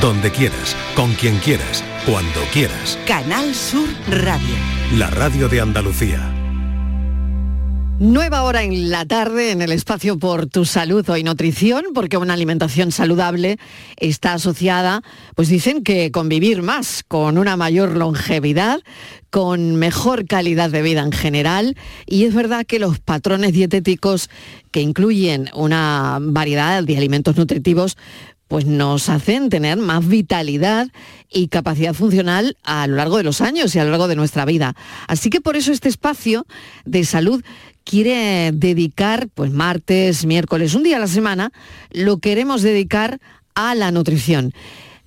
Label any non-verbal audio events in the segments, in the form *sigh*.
donde quieras, con quien quieras, cuando quieras. Canal Sur Radio. La radio de Andalucía. Nueva hora en la tarde en el espacio por tu salud o nutrición, porque una alimentación saludable está asociada, pues dicen que con vivir más, con una mayor longevidad, con mejor calidad de vida en general. Y es verdad que los patrones dietéticos que incluyen una variedad de alimentos nutritivos, pues nos hacen tener más vitalidad y capacidad funcional a lo largo de los años y a lo largo de nuestra vida. Así que por eso este espacio de salud quiere dedicar, pues martes, miércoles, un día a la semana, lo queremos dedicar a la nutrición.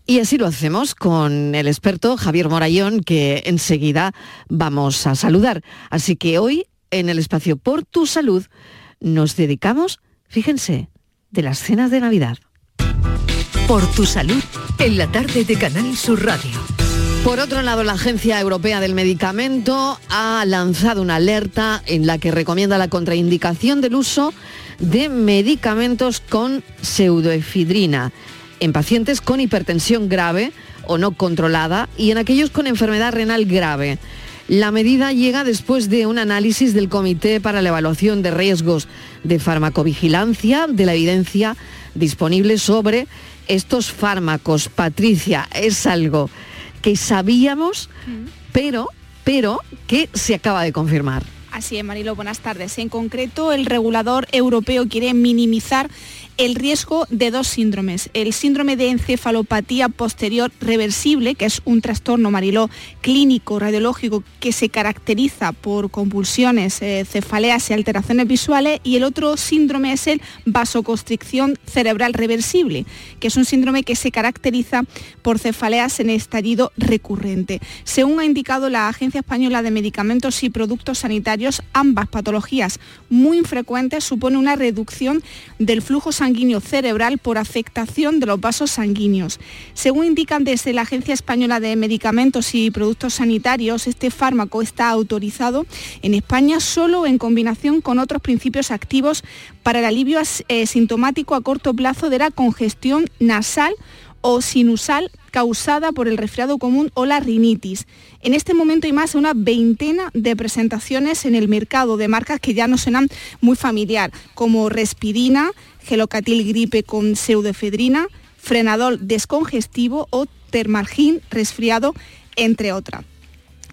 Y así lo hacemos con el experto Javier Morayón, que enseguida vamos a saludar. Así que hoy, en el espacio Por tu Salud, nos dedicamos, fíjense, de las cenas de Navidad. Por tu salud, en la tarde de Canal Sur Radio. Por otro lado, la Agencia Europea del Medicamento ha lanzado una alerta en la que recomienda la contraindicación del uso de medicamentos con pseudoefidrina en pacientes con hipertensión grave o no controlada y en aquellos con enfermedad renal grave. La medida llega después de un análisis del Comité para la Evaluación de Riesgos de Farmacovigilancia de la evidencia disponible sobre estos fármacos. Patricia, es algo que sabíamos, pero, pero que se acaba de confirmar. Así es, Marilo, buenas tardes. En concreto, el regulador europeo quiere minimizar el riesgo de dos síndromes. El síndrome de encefalopatía posterior reversible, que es un trastorno mariló clínico radiológico que se caracteriza por convulsiones, eh, cefaleas y alteraciones visuales, y el otro síndrome es el vasoconstricción cerebral reversible, que es un síndrome que se caracteriza por cefaleas en estallido recurrente. Según ha indicado la Agencia Española de Medicamentos y Productos Sanitarios, ambas patologías muy infrecuentes suponen una reducción del flujo sanguíneo sanguíneo cerebral por afectación de los vasos sanguíneos. Según indican desde la Agencia Española de Medicamentos y Productos Sanitarios, este fármaco está autorizado en España solo en combinación con otros principios activos para el alivio eh, sintomático a corto plazo de la congestión nasal o sinusal causada por el resfriado común o la rinitis. En este momento hay más de una veintena de presentaciones en el mercado de marcas que ya no suenan muy familiar, como Respirina, Gelocatil gripe con pseudoefedrina, Frenadol descongestivo o Termargin resfriado, entre otras.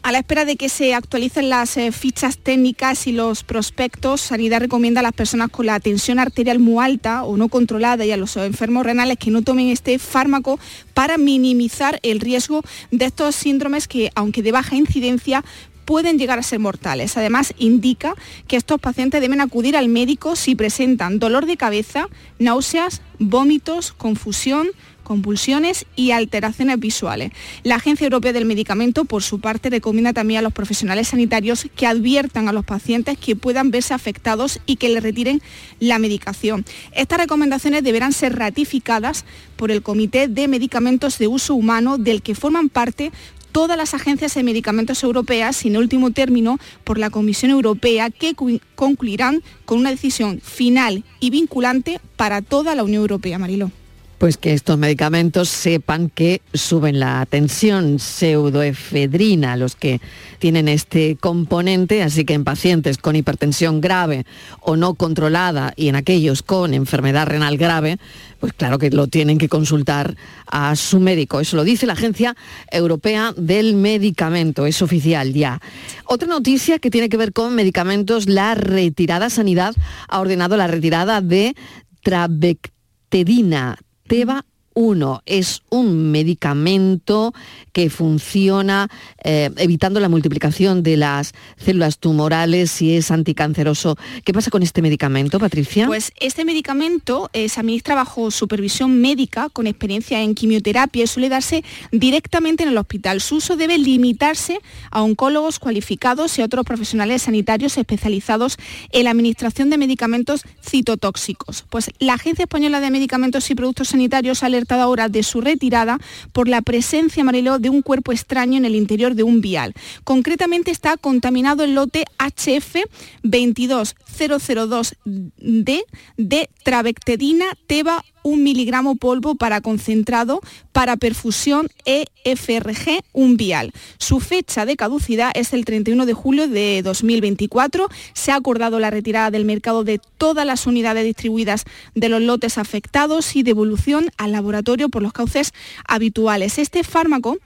A la espera de que se actualicen las eh, fichas técnicas y los prospectos, Sanidad recomienda a las personas con la tensión arterial muy alta o no controlada y a los enfermos renales que no tomen este fármaco para minimizar el riesgo de estos síndromes que, aunque de baja incidencia, pueden llegar a ser mortales. Además, indica que estos pacientes deben acudir al médico si presentan dolor de cabeza, náuseas, vómitos, confusión, convulsiones y alteraciones visuales. La Agencia Europea del Medicamento, por su parte, recomienda también a los profesionales sanitarios que adviertan a los pacientes que puedan verse afectados y que le retiren la medicación. Estas recomendaciones deberán ser ratificadas por el Comité de Medicamentos de Uso Humano, del que forman parte todas las agencias de medicamentos europeas en último término por la Comisión Europea que concluirán con una decisión final y vinculante para toda la Unión Europea, Mariló pues que estos medicamentos sepan que suben la tensión, pseudoefedrina, los que tienen este componente, así que en pacientes con hipertensión grave o no controlada y en aquellos con enfermedad renal grave, pues claro que lo tienen que consultar a su médico. Eso lo dice la Agencia Europea del Medicamento, es oficial ya. Otra noticia que tiene que ver con medicamentos, la retirada Sanidad ha ordenado la retirada de Trabectedina, Teba 1 es un medicamento que funciona eh, evitando la multiplicación de las células tumorales y es anticanceroso. ¿Qué pasa con este medicamento, Patricia? Pues este medicamento eh, se administra bajo supervisión médica con experiencia en quimioterapia y suele darse directamente en el hospital. Su uso debe limitarse a oncólogos cualificados y a otros profesionales sanitarios especializados en la administración de medicamentos citotóxicos. Pues la Agencia Española de Medicamentos y Productos Sanitarios ha ahora de su retirada por la presencia, Mariló, de un cuerpo extraño en el interior de un vial. Concretamente está contaminado el lote HF 22002D de travectedina teba un miligramo polvo para concentrado para perfusión EFRG un vial. Su fecha de caducidad es el 31 de julio de 2024. Se ha acordado la retirada del mercado de todas las unidades distribuidas de los lotes afectados y devolución al laboratorio por los cauces habituales. Este fármaco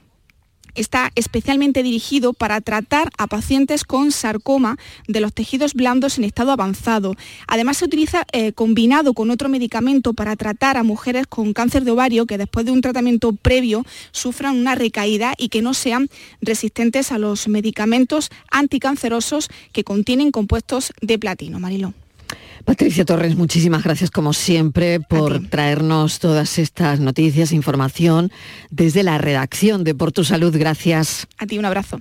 está especialmente dirigido para tratar a pacientes con sarcoma de los tejidos blandos en estado avanzado. Además se utiliza eh, combinado con otro medicamento para tratar a mujeres con cáncer de ovario que después de un tratamiento previo sufran una recaída y que no sean resistentes a los medicamentos anticancerosos que contienen compuestos de platino. Mariló. Patricia Torres, muchísimas gracias como siempre por traernos todas estas noticias, información desde la redacción de Por tu Salud. Gracias. A ti un abrazo.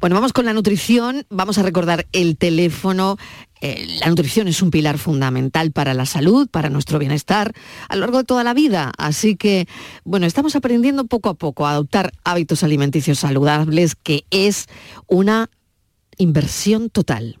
Bueno, vamos con la nutrición. Vamos a recordar el teléfono. Eh, la nutrición es un pilar fundamental para la salud, para nuestro bienestar a lo largo de toda la vida. Así que, bueno, estamos aprendiendo poco a poco a adoptar hábitos alimenticios saludables, que es una inversión total.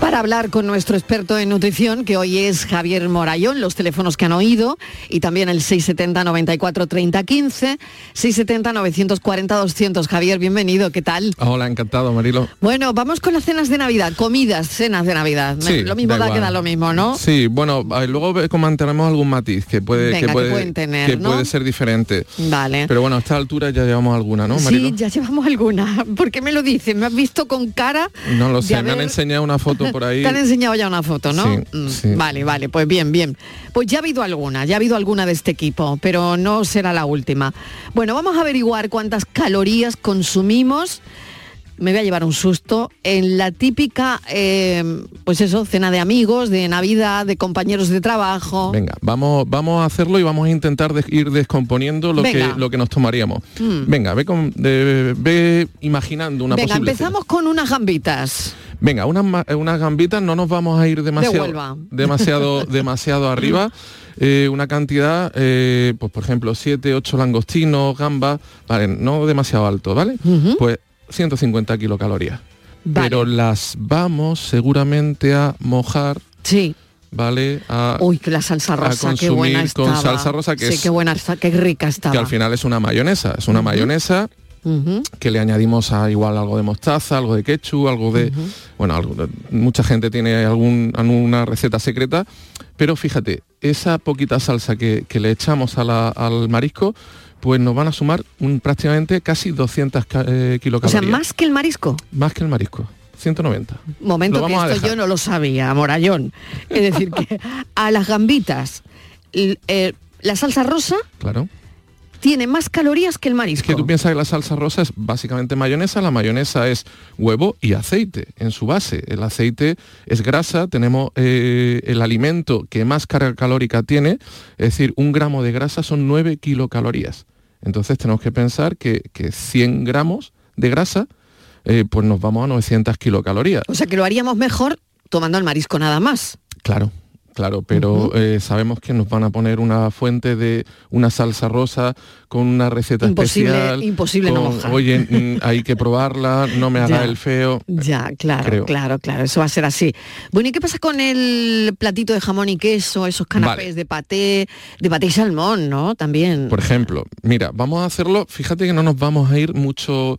Para hablar con nuestro experto en nutrición, que hoy es Javier Morayón, los teléfonos que han oído, y también el 670 94 30 15, 670 940 200. Javier, bienvenido, ¿qué tal? Hola, encantado, Marilo. Bueno, vamos con las cenas de Navidad, comidas, cenas de Navidad. Sí, lo mismo da, que da lo mismo, ¿no? Sí, bueno, luego comentaremos algún matiz que puede, que puede, tener, que puede ser diferente. Vale. Pero bueno, a esta altura ya llevamos alguna, ¿no, Marilo? Sí, ya llevamos alguna. *laughs* ¿Por qué me lo dices? ¿Me has visto con cara? No lo sé, me han enseñado una foto *laughs* por ahí. Te han enseñado ya una foto, ¿no? Mm, vale, vale, pues bien, bien. Pues ya ha habido alguna, ya ha habido alguna de este equipo, pero no será la última. Bueno, vamos a averiguar cuántas calorías consumimos me voy a llevar un susto en la típica, eh, pues eso, cena de amigos, de Navidad, de compañeros de trabajo. Venga, vamos, vamos a hacerlo y vamos a intentar ir descomponiendo lo que, lo que nos tomaríamos. Mm. Venga, ve, con, ve, imaginando una Venga, empezamos con unas gambitas. Venga, unas, unas gambitas, no nos vamos a ir demasiado, demasiado, *laughs* demasiado arriba. Eh, una cantidad, eh, pues por ejemplo, 7, 8 langostinos, gambas, vale, no demasiado alto, ¿vale? Pues 150 kilocalorías. Pero las vamos seguramente a mojar. Sí. ¿vale? A, Uy, que la salsa rosa, qué buena con salsa rosa que sí, qué buena, qué rica estaba. Que al final es una mayonesa, es una mayonesa que le añadimos a igual algo de mostaza, algo de ketchup, algo de... Bueno, mucha gente tiene algún, alguna receta secreta, pero fíjate, esa poquita salsa que, le echamos al marisco, pues nos van a sumar un, prácticamente casi 200 eh, kilocalorías. O sea, más que el marisco. Más que el marisco. 190. Momento que esto yo no lo sabía, Morayón. Es decir, que a las gambitas, eh, la salsa rosa, claro tiene más calorías que el marisco. Es que tú piensas que la salsa rosa es básicamente mayonesa, la mayonesa es huevo y aceite en su base. El aceite es grasa, tenemos eh, el alimento que más carga calórica tiene, es decir, un gramo de grasa son 9 kilocalorías. Entonces tenemos que pensar que, 100 gramos de grasa, eh, pues nos vamos a 900 kilocalorías. O sea que lo haríamos mejor tomando el marisco nada más. Claro, Claro, pero eh, sabemos que nos van a poner una fuente de una salsa rosa con una receta especial. Imposible no mojar. Oye, mm, *laughs* hay que probarla, no me haga el feo. Ya, claro, claro, claro, eso va a ser así. Bueno, ¿y qué pasa con el platito de jamón y queso, esos canapés de paté, de paté y salmón, ¿no? También. Por ejemplo, mira, vamos a hacerlo, fíjate que no nos vamos a ir mucho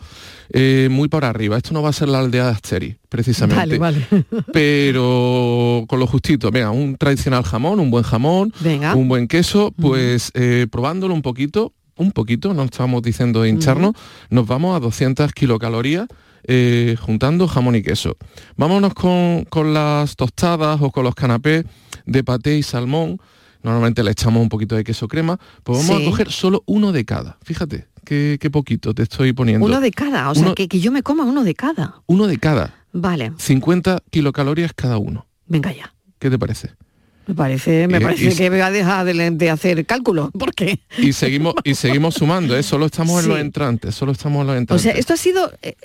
eh, muy para arriba. Esto no va a ser la aldea de Asteri, precisamente. Vale, *laughs* Pero con lo justito, venga, un tradicional jamón, un buen jamón, un buen queso, pues eh, probándolo un poquito, un poquito, no estamos diciendo de hincharnos, nos vamos a 200 kilocalorías eh, juntando jamón y queso. Vámonos con, con, las tostadas o con los canapés de paté y salmón. Normalmente le echamos un poquito de queso crema, pues vamos a coger solo uno de cada. Fíjate, qué, poquito te estoy poniendo. Uno de cada, o sea, que, yo me coma uno de cada. Uno de cada. Vale. 50 kilocalorías cada uno. Venga ya. ¿Qué te parece? Me parece, me parece que voy a dejar de, hacer cálculo. *laughs* ¿Por qué? Y seguimos, y seguimos sumando, ¿eh? solo estamos en los entrantes, solo estamos en los entrantes. O sea, esto ha sido eh,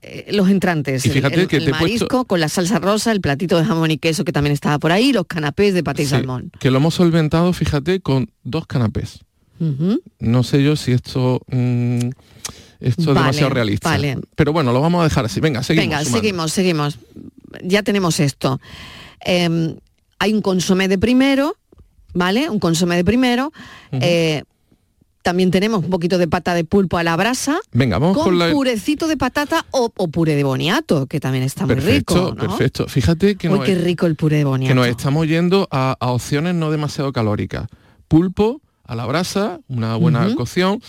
eh, los entrantes. Y fíjate el, que el marisco con la salsa rosa, el platito de jamón y queso que también estaba por ahí, los canapés de paté y salmón. Que lo hemos solventado, fíjate, con dos canapés. No sé yo si esto... Mm, esto es demasiado realista. Vale. Pero bueno, lo vamos a dejar así. Venga, seguimos. Venga, seguimos, seguimos. Ya tenemos esto. Em, hay un consomé de primero, ¿vale? Un consomé de primero. Eh, también tenemos un poquito de pata de pulpo a la brasa. Venga, vamos con, con purecito de patata o, puré de boniato, que también está muy rico. Perfecto, Fíjate que Uy, qué rico el puré de boniato. Que nos estamos yendo a, opciones no demasiado calóricas. Pulpo a la brasa, una buena cocción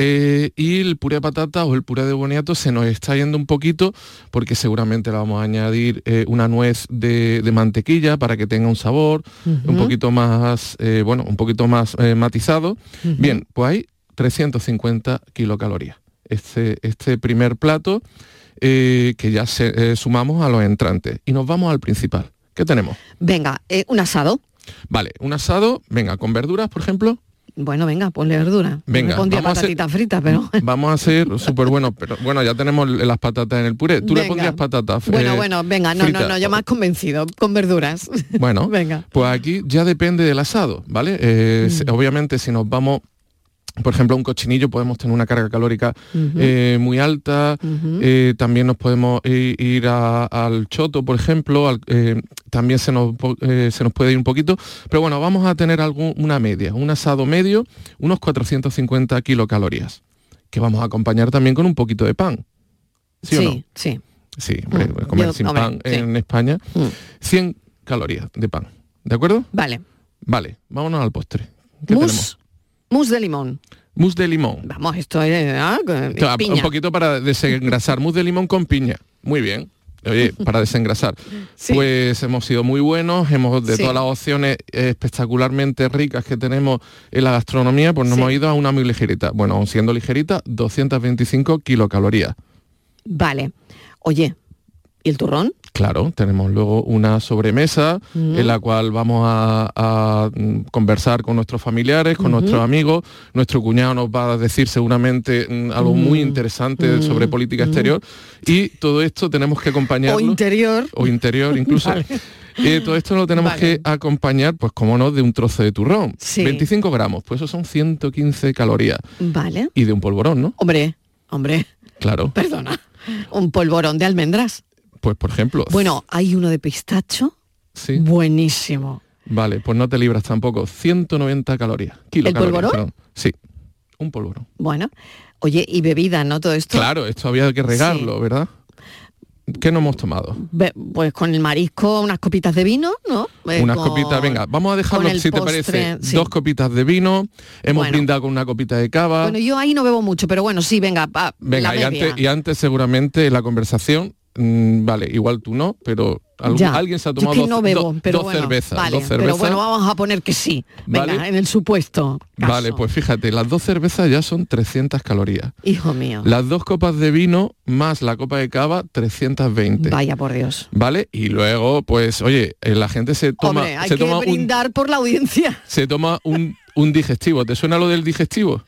eh, y el puré de patata o el puré de boniato se nos está yendo un poquito porque seguramente le vamos a añadir eh, una nuez de, mantequilla para que tenga un sabor un poquito más, eh, bueno, un poquito más matizado. Bien, pues hay 350 kilocalorías. Este, este primer plato que ya sumamos a los entrantes. Y nos vamos al principal. ¿Qué tenemos? Venga, un asado. Vale, un asado, venga, con verduras, por ejemplo. Bueno, venga, ponle verdura. Venga, no pondría patatitas fritas, pero... *laughs* Vamos a hacer súper bueno, pero bueno, ya tenemos las patatas en el puré. ¿Tú le pondrías patatas Bueno, bueno, venga, no, no, no, yo más convencido, con verduras. Bueno, *laughs* venga. Pues aquí ya depende del asado, ¿vale? Eh, mm. Obviamente si nos vamos por ejemplo, un cochinillo podemos tener una carga calórica eh, muy alta, eh, también nos podemos ir, al choto, por ejemplo, eh, también se nos, se nos puede ir un poquito, pero bueno, vamos a tener una media, un asado medio, unos 450 kilocalorías, que vamos a acompañar también con un poquito de pan. ¿Sí, sí o no? Sí. Sí, mm. comer sin pan en España, 100 mm. calorías de pan, ¿de acuerdo? Vale. Vale, vámonos al postre. ¿Qué tenemos? Mousse de limón. Mousse de limón. Vamos, esto es... ¿ah? Un poquito para desengrasar. Mousse de limón con piña. Muy bien. Oye, *laughs* para desengrasar. Pues hemos sido muy buenos, hemos de todas las opciones espectacularmente ricas que tenemos en la gastronomía, pues nos hemos ido a una muy ligerita. Bueno, aun siendo ligerita, 225 kilocalorías. Vale. Oye, ¿y el turrón? Claro, tenemos luego una sobremesa en la cual vamos a, mm, conversar con nuestros familiares, con nuestros amigos. Nuestro cuñado nos va a decir seguramente mm, algo muy interesante sobre política exterior. Y todo esto tenemos que acompañarlo. O interior. O interior incluso. *laughs* Y todo esto lo tenemos que acompañar, pues como no, de un trozo de turrón. 25 gramos, pues eso son 115 calorías. Vale. Y de un polvorón, ¿no? Hombre, hombre. Claro. Perdona. Un polvorón de almendras. Pues por ejemplo. Bueno, hay uno de pistacho. Sí. Buenísimo. Vale, pues no te libras tampoco. 190 calorías. ¿El polvorón? Sí, un polvorón. Bueno, oye, y bebida, ¿no? Todo esto. Claro, esto había que regarlo, ¿verdad? ¿Qué no hemos tomado? pues con el marisco unas copitas de vino, ¿no? Eh, unas copitas, venga, vamos a dejarlo, si te parece, dos copitas de vino, hemos brindado con una copita de cava. Bueno, yo ahí no bebo mucho, pero bueno, sí, venga, venga, y, antes, y antes seguramente en la conversación Mm, vale, igual tú no, pero alguien se ha tomado dos, cervezas, Pero bueno, vamos a poner que sí. Venga, en el supuesto. Vale, pues fíjate, las dos cervezas ya son 300 calorías. Hijo mío. Las dos copas de vino más la copa de cava, 320. Vaya por Dios. Vale, y luego, pues, oye, eh, la gente se toma. hay se que brindar por la audiencia. Se toma un, un digestivo. ¿Te suena lo del digestivo?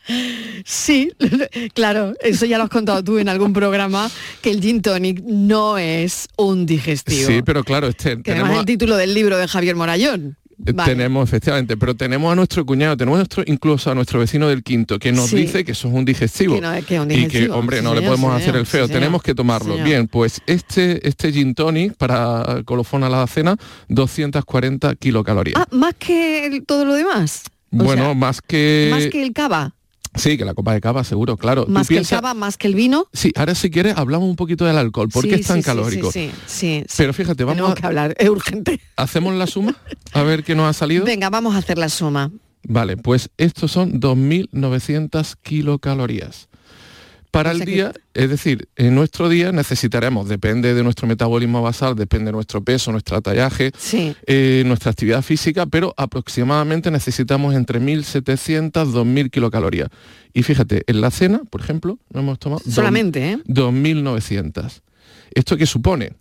Sí, *laughs* claro, eso ya lo has contado tú en algún programa, que el gin tonic no es un digestivo. Sí, pero claro, este, que además el título del libro de Javier Morayón. Eh, tenemos, efectivamente, pero tenemos a nuestro cuñado, tenemos nuestro, incluso a nuestro vecino del quinto, que nos dice que eso es un digestivo. Y que, hombre, no le podemos hacer el feo, tenemos que tomarlo. Bien, pues este, este gin tonic para colofón a la cena, 240 kilocalorías. Ah, más que todo lo demás. Bueno, más que... Más que el cava. Sí, que la copa de cava, seguro, claro. Más que el cava, más que el vino. Sí, ahora si quieres hablamos un poquito del alcohol, porque es tan calórico. Sí, sí, Pero fíjate, vamos a... que hablar, es urgente. ¿Hacemos la suma? A ver qué nos ha salido. Venga, vamos a hacer la suma. Vale, pues estos son 2.900 kilocalorías para el día, es decir, en nuestro día necesitaremos, depende de nuestro metabolismo basal, depende de nuestro peso, nuestro tallaje, eh, nuestra actividad física, pero aproximadamente necesitamos entre 1.700 2.000 kilocalorías. Y fíjate, en la cena, por ejemplo, no hemos tomado... Solamente, ¿eh? 2.900. ¿Esto qué supone?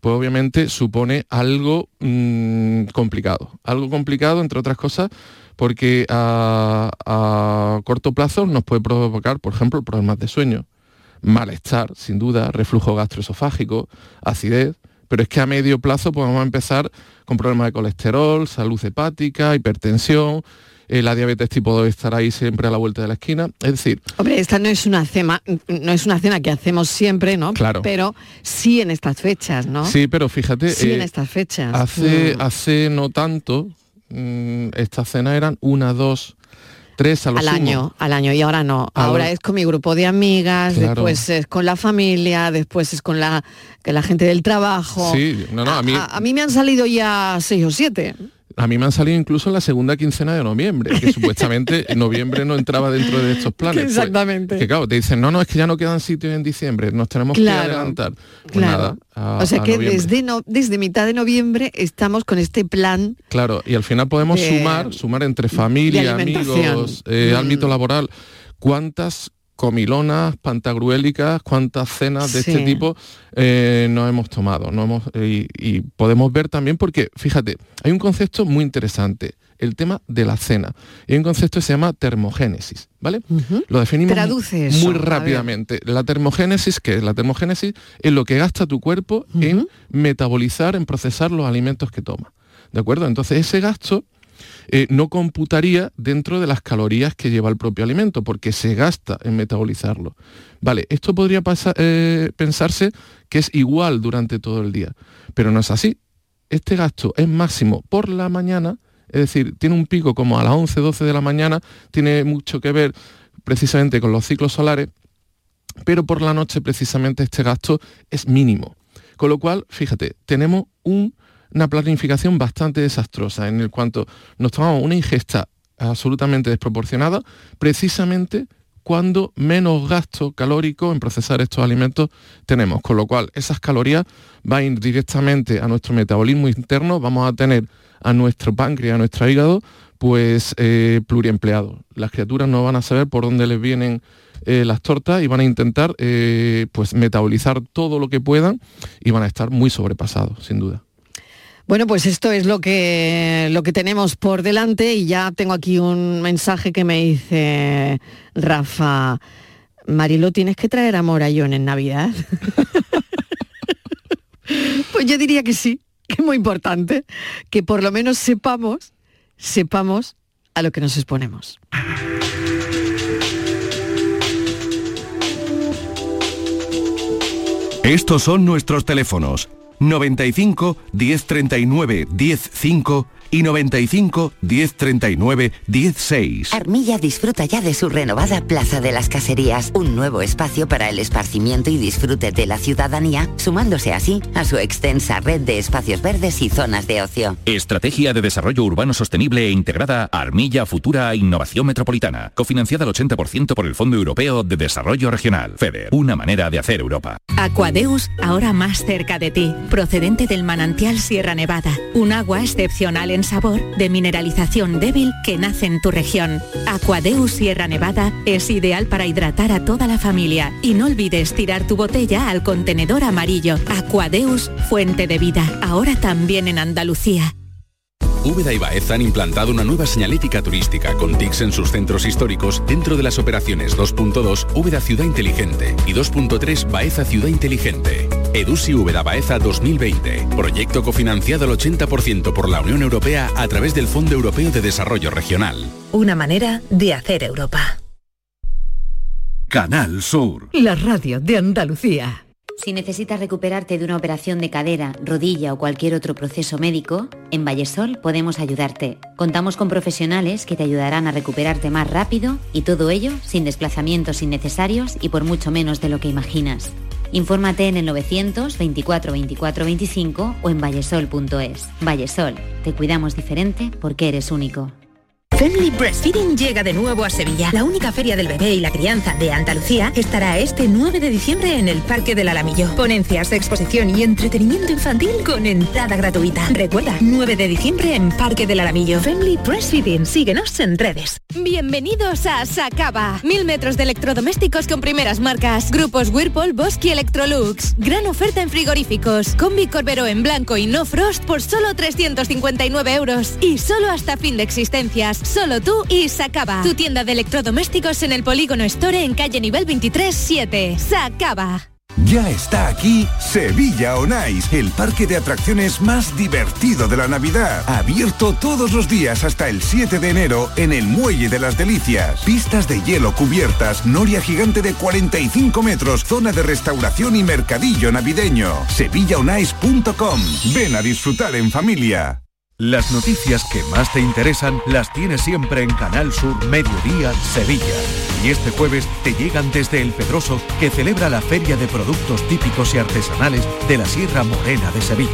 Pues obviamente supone algo mm, complicado. Algo complicado, entre otras cosas, porque a, corto plazo nos puede provocar, por ejemplo, problemas de sueño, malestar, sin duda, reflujo gastroesofágico, acidez, pero es que a medio plazo podemos pues, empezar con problemas de colesterol, salud hepática, hipertensión, eh, la diabetes tipo 2 estará ahí siempre a la vuelta de la esquina. Es decir... Hombre, esta no es una cena, no es una cena que hacemos siempre, ¿no? Claro. Pero sí en estas fechas, ¿no? Sí, pero fíjate... Sí en eh, estas fechas. Hace, mm. hace no tanto, mm, estas cenas eran una, dos, tres al año, al año y ahora no. ahora es con mi grupo de amigas, después es con la familia, después es con la, la gente del trabajo. Sí, no, no, a mí... a mí me han salido ya seis o siete. A mí me han salido incluso en la segunda quincena de noviembre, que *laughs* supuestamente en noviembre no entraba dentro de estos planes. Pues, Exactamente. que claro, te dicen, no, no, es que ya no quedan sitios en diciembre, nos tenemos que adelantar. Pues claro. o sea que desde, no, desde mitad de noviembre estamos con este plan. Claro, y al final podemos sumar, sumar entre familia, amigos, eh, mm. ámbito laboral, cuántas comilonas, pantagruélicas, cuántas cenas de este tipo eh, nos hemos tomado. No hemos, y, podemos ver también porque, fíjate, hay un concepto muy interesante, el tema de la cena. Y hay un concepto que se llama termogénesis, ¿vale? Lo definimos muy rápidamente. La termogénesis, ¿qué es? La termogénesis es lo que gasta tu cuerpo en metabolizar, en procesar los alimentos que toma. ¿De acuerdo? Entonces ese gasto eh, no computaría dentro de las calorías que lleva el propio alimento, porque se gasta en metabolizarlo. Vale, esto podría eh, pensarse que es igual durante todo el día, pero no es así. Este gasto es máximo por la mañana, es decir, tiene un pico como a las 11, 12 de la mañana, tiene mucho que ver precisamente con los ciclos solares, pero por la noche precisamente este gasto es mínimo. Con lo cual, fíjate, tenemos un una planificación bastante desastrosa en el cuanto nos tomamos una ingesta absolutamente desproporcionada, precisamente cuando menos gasto calórico en procesar estos alimentos tenemos, con lo cual esas calorías van a ir directamente a nuestro metabolismo interno, vamos a tener a nuestro páncreas, a nuestro hígado, pues eh, pluriempleado. Las criaturas no van a saber por dónde les vienen eh, las tortas y van a intentar eh, pues metabolizar todo lo que puedan y van a estar muy sobrepasados, sin duda. Bueno, pues esto es lo que, lo que tenemos por delante y ya tengo aquí un mensaje que me dice Rafa, Marilo, tienes que traer a John en Navidad. *laughs* pues yo diría que sí, que es muy importante, que por lo menos sepamos, sepamos a lo que nos exponemos. Estos son nuestros teléfonos 95 1039 105 y 95 1039 16. Armilla disfruta ya de su renovada Plaza de las Caserías, un nuevo espacio para el esparcimiento y disfrute de la ciudadanía, sumándose así a su extensa red de espacios verdes y zonas de ocio. Estrategia de Desarrollo Urbano Sostenible e Integrada Armilla Futura Innovación Metropolitana, cofinanciada al 80% por el Fondo Europeo de Desarrollo Regional, FEDER, una manera de hacer Europa. Aquadeus, ahora más cerca de ti, procedente del manantial Sierra Nevada, un agua excepcional en sabor de mineralización débil que nace en tu región. Aquadeus Sierra Nevada es ideal para hidratar a toda la familia y no olvides tirar tu botella al contenedor amarillo. Aquadeus, fuente de vida, ahora también en Andalucía. Úbeda y Baeza han implantado una nueva señalética turística con TICs en sus centros históricos dentro de las operaciones 2.2 Úbeda Ciudad Inteligente y 2.3 Baeza Ciudad Inteligente. Edusi Úbeda Baeza 2020. Proyecto cofinanciado al 80% por la Unión Europea a través del Fondo Europeo de Desarrollo Regional. Una manera de hacer Europa. Canal Sur. La radio de Andalucía. Si necesitas recuperarte de una operación de cadera, rodilla o cualquier otro proceso médico, en Vallesol podemos ayudarte. Contamos con profesionales que te ayudarán a recuperarte más rápido y todo ello sin desplazamientos innecesarios y por mucho menos de lo que imaginas. Infórmate en el 924 24 25 o en vallesol.es. Vallesol, te cuidamos diferente porque eres único. Family Breastfeeding llega de nuevo a Sevilla. La única feria del bebé y la crianza de Andalucía estará este 9 de diciembre en el Parque del Alamillo. Ponencias, exposición y entretenimiento infantil con entrada gratuita. Recuerda, 9 de diciembre en Parque del Alamillo. Family Breastfeeding. Síguenos en redes. Bienvenidos a Sacaba. Mil metros de electrodomésticos con primeras marcas. Grupos Whirlpool, Bosque y Electrolux. Gran oferta en frigoríficos. Combi Corbero en blanco y no frost por solo 359 euros. Y solo hasta fin de existencias. Solo tú y Sacaba. Tu tienda de electrodomésticos en el Polígono Store en calle nivel 23 7. Sacaba. Ya está aquí Sevilla On el parque de atracciones más divertido de la Navidad. Abierto todos los días hasta el 7 de enero en el Muelle de las Delicias. Pistas de hielo cubiertas, noria gigante de 45 metros, zona de restauración y mercadillo navideño. SevillaOnIce.com. Ven a disfrutar en familia. Las noticias que más te interesan las tienes siempre en Canal Sur Mediodía Sevilla y este jueves te llegan desde El Pedroso, que celebra la Feria de Productos Típicos y Artesanales de la Sierra Morena de Sevilla.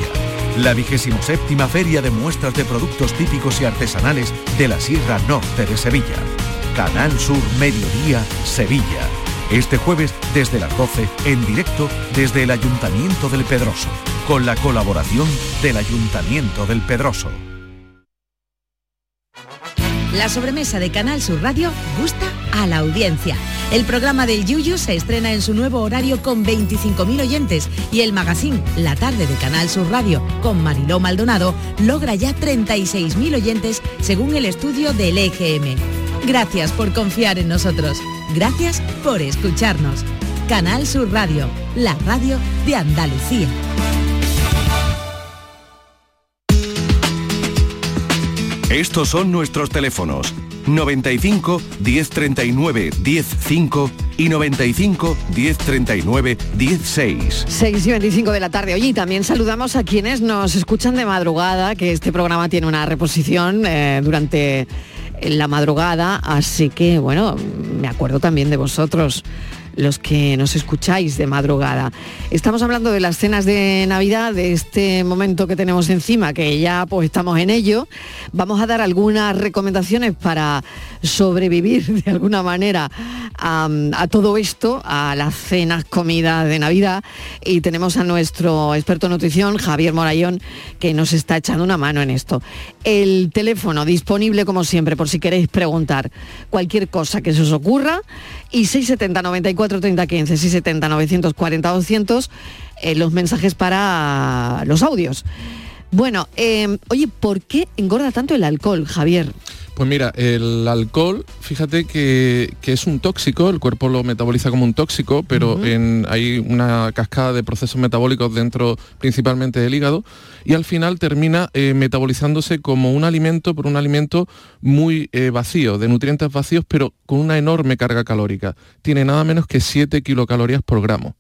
La vigésimo séptima Feria de Muestras de Productos Típicos y Artesanales de la Sierra Norte de Sevilla. Canal Sur Mediodía, Sevilla. Este jueves desde las 12 en directo desde el Ayuntamiento del Pedroso, con la colaboración del Ayuntamiento del Pedroso. La sobremesa de Canal Sur Radio gusta a la audiencia. El programa del Yuyu se estrena en su nuevo horario con 25.000 oyentes y el magazine La tarde de Canal Sur Radio con Mariló Maldonado logra ya 36.000 oyentes según el estudio del EGM. Gracias por confiar en nosotros. Gracias por escucharnos. Canal Sur Radio, la radio de Andalucía. Estos son nuestros teléfonos 95 1039 105 y 95 1039 16. 6 y 25 de la tarde. Oye, y también saludamos a quienes nos escuchan de madrugada, que este programa tiene una reposición eh, durante la madrugada, así que bueno, me acuerdo también de vosotros los que nos escucháis de madrugada. Estamos hablando de las cenas de Navidad, de este momento que tenemos encima, que ya pues estamos en ello. Vamos a dar algunas recomendaciones para sobrevivir *laughs* de alguna manera a, todo esto, a las cenas, comidas de Navidad. Y tenemos a nuestro experto en nutrición, Javier Morayón, que nos está echando una mano en esto. El teléfono disponible como siempre, por si queréis preguntar cualquier cosa que se os ocurra y 670 94 30 15, 670 940 200 los mensajes para los audios. Bueno, em, oye, ¿por qué engorda tanto el alcohol, Javier? Pues mira, el alcohol, fíjate que, es un tóxico, el cuerpo lo metaboliza como un tóxico, pero hay una cascada de procesos metabólicos dentro principalmente del hígado y al final termina eh, metabolizándose como un alimento, por un alimento muy eh, vacío, de nutrientes vacíos, pero con una enorme carga calórica. Tiene nada menos que 7 kilocalorías por gramo.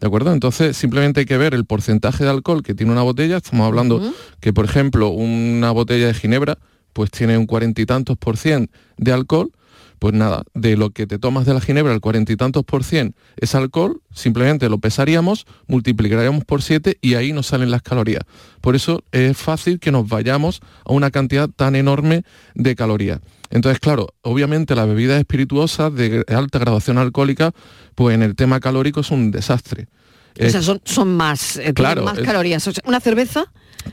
¿De acuerdo? Entonces simplemente hay que ver el porcentaje de alcohol que tiene una botella. Estamos hablando que, por ejemplo, una botella de ginebra pues tiene un cuarenta y tantos por cien de alcohol, pues nada, de lo que te tomas de la ginebra, el cuarenta y tantos por cien es alcohol, simplemente lo pesaríamos, multiplicaríamos por siete y ahí nos salen las calorías. Por eso es fácil que nos vayamos a una cantidad tan enorme de calorías. Entonces, claro, obviamente las bebidas espirituosas de alta graduación alcohólica, pues en el tema calórico es un desastre. O sea, son, más, eh, más calorías. una cerveza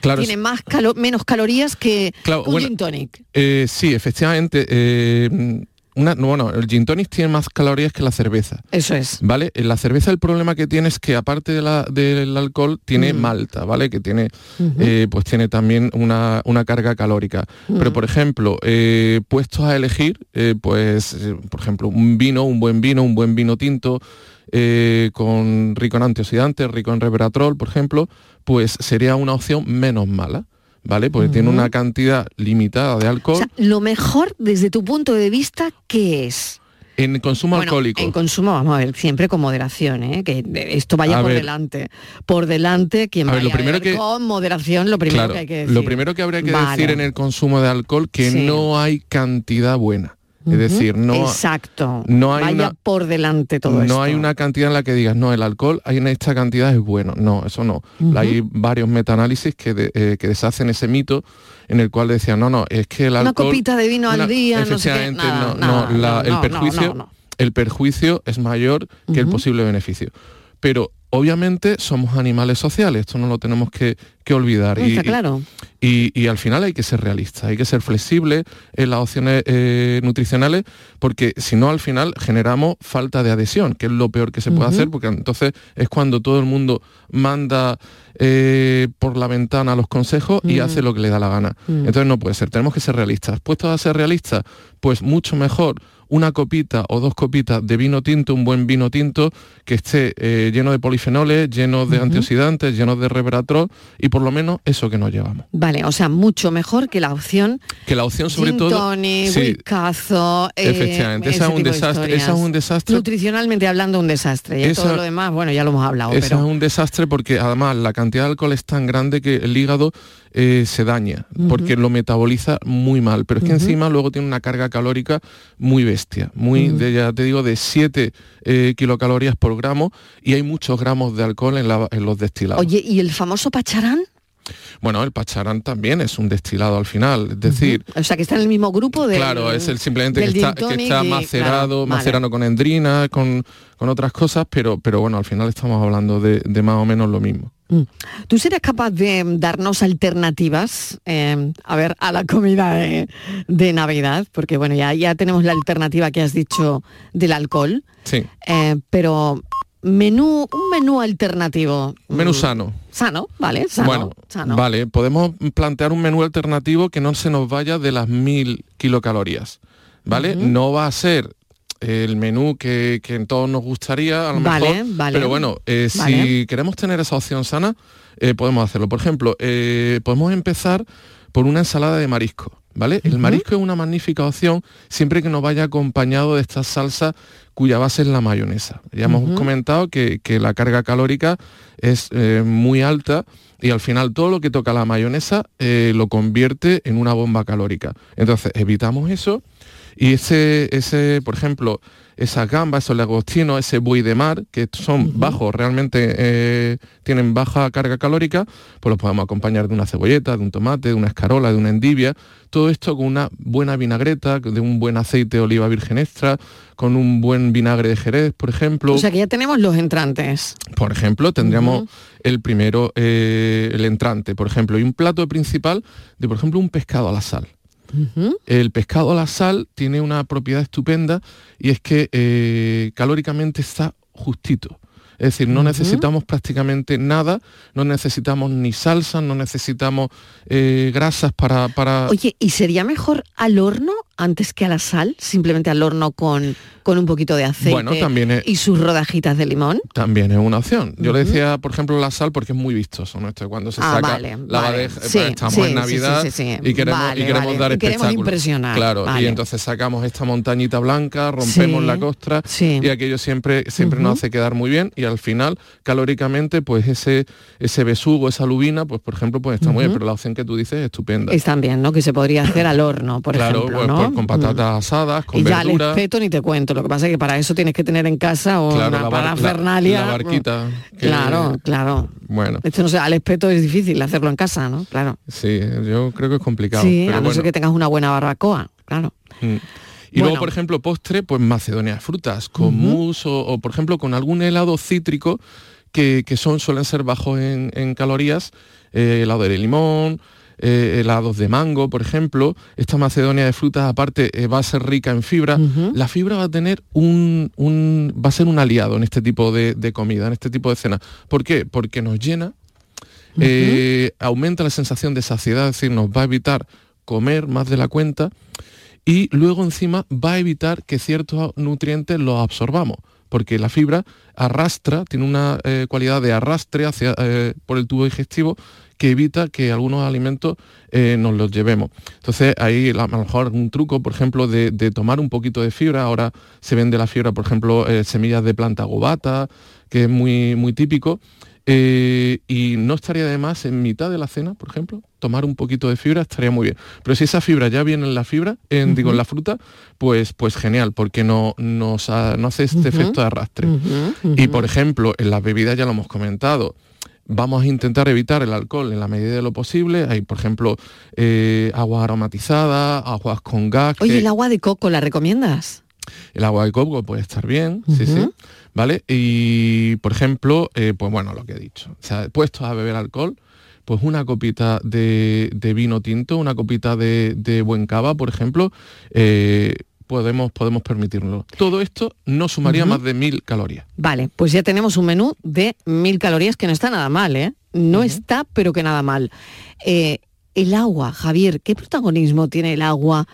tiene más menos calorías que un gin tonic. Eh, sí, efectivamente. Eh, una, bueno, el gin tonic tiene más calorías que la cerveza. Eso es. ¿Vale? La cerveza el problema que tiene es que aparte de la, del alcohol tiene malta, ¿vale? Que tiene, pues tiene también una, carga calórica. Pero por ejemplo, puestos a elegir, pues, por ejemplo, un vino, un buen vino, un buen vino tinto, eh, con rico en antioxidantes, rico en resveratrol, por ejemplo, pues sería una opción menos mala. ¿Vale? Porque tiene una cantidad limitada de alcohol. lo mejor desde tu punto de vista, ¿qué es? En consumo alcohólico. En consumo, vamos a ver, siempre con moderación, ¿eh? que esto vaya por delante. Por delante, quien vaya lo primero que, con moderación, lo primero que hay que decir. Lo primero que habría que decir en el consumo de alcohol, que no hay cantidad buena. Es decir, no, Exacto. no hay Vaya por delante todo No hay una cantidad en la que digas, no, el alcohol hay en esta cantidad es bueno. No, eso no. Hay varios metaanálisis que, eh, que deshacen ese mito en el cual decían, no, no, es que el alcohol... Una copita de vino al día, no sé qué, no, no, el perjuicio, el perjuicio es mayor que el posible beneficio. Pero obviamente somos animales sociales, esto no lo tenemos que, olvidar. y, claro. Y, al final hay que ser realista, hay que ser flexible en las opciones eh, nutricionales, porque si no al final generamos falta de adhesión, que es lo peor que se puede hacer, porque entonces es cuando todo el mundo manda eh, por la ventana los consejos y hace lo que le da la gana. Entonces no puede ser, tenemos que ser realistas. Puestos a ser realistas, pues mucho mejor una copita o dos copitas de vino tinto, un buen vino tinto que esté eh, lleno de polifenoles, lleno de antioxidantes, lleno de resveratrol y por lo menos eso que nos llevamos. Vale, o sea, mucho mejor que la opción que la opción sobre todo tonic, sí, eh, efectivamente, esa es un desastre, esa es un desastre. Nutricionalmente hablando un desastre y todo lo demás, bueno, ya lo hemos hablado, Esa es un desastre porque además la cantidad de alcohol es tan grande que el hígado eh, se daña, porque lo metaboliza muy mal, pero es que encima luego tiene una carga calórica muy bestia, muy, de, ya te digo, de 7 eh, kilocalorías por gramo y hay muchos gramos de alcohol en, en los destilados. Oye, ¿y el famoso pacharán? Bueno, el pacharán también es un destilado al final, es decir... O sea, que está en el mismo grupo de... Claro, es el simplemente que está, que está, macerado, macerano con endrina, con, con, otras cosas, pero, pero bueno, al final estamos hablando de, más o menos lo mismo. Mm. ¿Tú serías capaz de darnos alternativas, eh, a ver, a la comida de, Navidad? Porque bueno, ya, ya tenemos la alternativa que has dicho del alcohol. Sí. Eh, pero menú, un menú alternativo. Menú sano. Sano, vale, sano. Bueno, vale, podemos plantear un menú alternativo que no se nos vaya de las mil kilocalorías, ¿vale? No va a ser el menú que, que en todos nos gustaría, a lo vale, mejor, vale, pero bueno, eh, si queremos tener esa opción sana, eh, podemos hacerlo. Por ejemplo, eh, podemos empezar por una ensalada de marisco. ¿Vale? El marisco es una magnífica opción siempre que nos vaya acompañado de esta salsa cuya base es la mayonesa. Ya hemos comentado que, la carga calórica es eh, muy alta y al final todo lo que toca la mayonesa eh, lo convierte en una bomba calórica. Entonces evitamos eso y ese, ese por ejemplo, esas gambas, esos lagostinos, ese buey de mar, que son bajos, realmente eh, tienen baja carga calórica, pues los podemos acompañar de una cebolleta, de un tomate, de una escarola, de una endivia, todo esto con una buena vinagreta, de un buen aceite de oliva virgen extra, con un buen vinagre de jerez, por ejemplo. O sea que ya tenemos los entrantes. Por ejemplo, tendríamos el primero, eh, el entrante, por ejemplo, y un plato principal de, por ejemplo, un pescado a la sal. El pescado a la sal tiene una propiedad estupenda y es que eh, calóricamente está justito. Es decir, no necesitamos prácticamente nada, no necesitamos ni salsa, no necesitamos eh, grasas para, para... Oye, ¿y sería mejor al horno antes que a la sal? Simplemente al horno con, con un poquito de aceite también y sus rodajitas de limón. También es una opción. Yo le decía, por ejemplo, la sal porque es muy vistoso, ¿no? Esto cuando se ah, saca la vale. Pues, estamos en Navidad y queremos, y queremos dar espectáculo. impresionar. Claro, y entonces sacamos esta montañita blanca, rompemos la costra y aquello siempre, siempre nos hace quedar muy bien y al final, calóricamente, pues ese, ese besugo, esa lubina, pues por ejemplo, pues está muy bien, pero la opción que tú dices es estupenda. Es también, ¿no? Que se podría hacer al horno, por ejemplo, pues, ¿no? Con patatas asadas, con y ya el espeto ni te cuento, lo que pasa es que para eso tienes que tener en casa o una la parafernalia. La, barquita. claro, claro. Bueno. Esto no sé, al espeto es difícil hacerlo en casa, ¿no? Claro. Sí, yo creo que es complicado. Sí, a no ser que tengas una buena barbacoa, claro. Mm. Y luego, por ejemplo, postre, pues macedonia de frutas, con mousse o, por ejemplo, con algún helado cítrico que, son, suelen ser bajos en, calorías, eh, helado de limón, eh, helados de mango, por ejemplo. Esta macedonia de frutas, aparte, eh, va a ser rica en fibra. La fibra va a tener un, va a ser un aliado en este tipo de, comida, en este tipo de cena. ¿Por qué? Porque nos llena, eh, aumenta la sensación de saciedad, es decir, nos va a evitar comer más de la cuenta y luego encima va a evitar que ciertos nutrientes los absorbamos porque la fibra arrastra, tiene una cualidad de arrastre hacia, por el tubo digestivo que evita que algunos alimentos eh, nos los llevemos. Entonces ahí a lo mejor un truco, por ejemplo, de, tomar un poquito de fibra, ahora se vende la fibra, por ejemplo, eh, semillas de planta gobata, que es muy, muy típico, eh, y no estaría de más en mitad de la cena, por ejemplo, tomar un poquito de fibra estaría muy bien. Pero si esa fibra ya viene en la fibra, en, digo en la fruta, pues, pues genial, porque no, nos no hace este efecto de arrastre. Y por ejemplo, en las bebidas ya lo hemos comentado, vamos a intentar evitar el alcohol en la medida de lo posible. Hay, por ejemplo, eh, agua aromatizada, aguas con gas. Oye, ¿el agua de coco la recomiendas? El agua de coco puede estar bien, sí, sí. ¿Vale? Y, por ejemplo, eh, pues bueno, lo que he dicho. O sea, puestos a beber alcohol, pues una copita de, vino tinto, una copita de, buen cava, por ejemplo, eh, podemos, podemos permitirlo. Todo esto no sumaría más de mil calorías. Vale, pues ya tenemos un menú de mil calorías que no está nada mal, ¿eh? No está, pero que nada mal. Eh, el agua, Javier, ¿qué protagonismo tiene el agua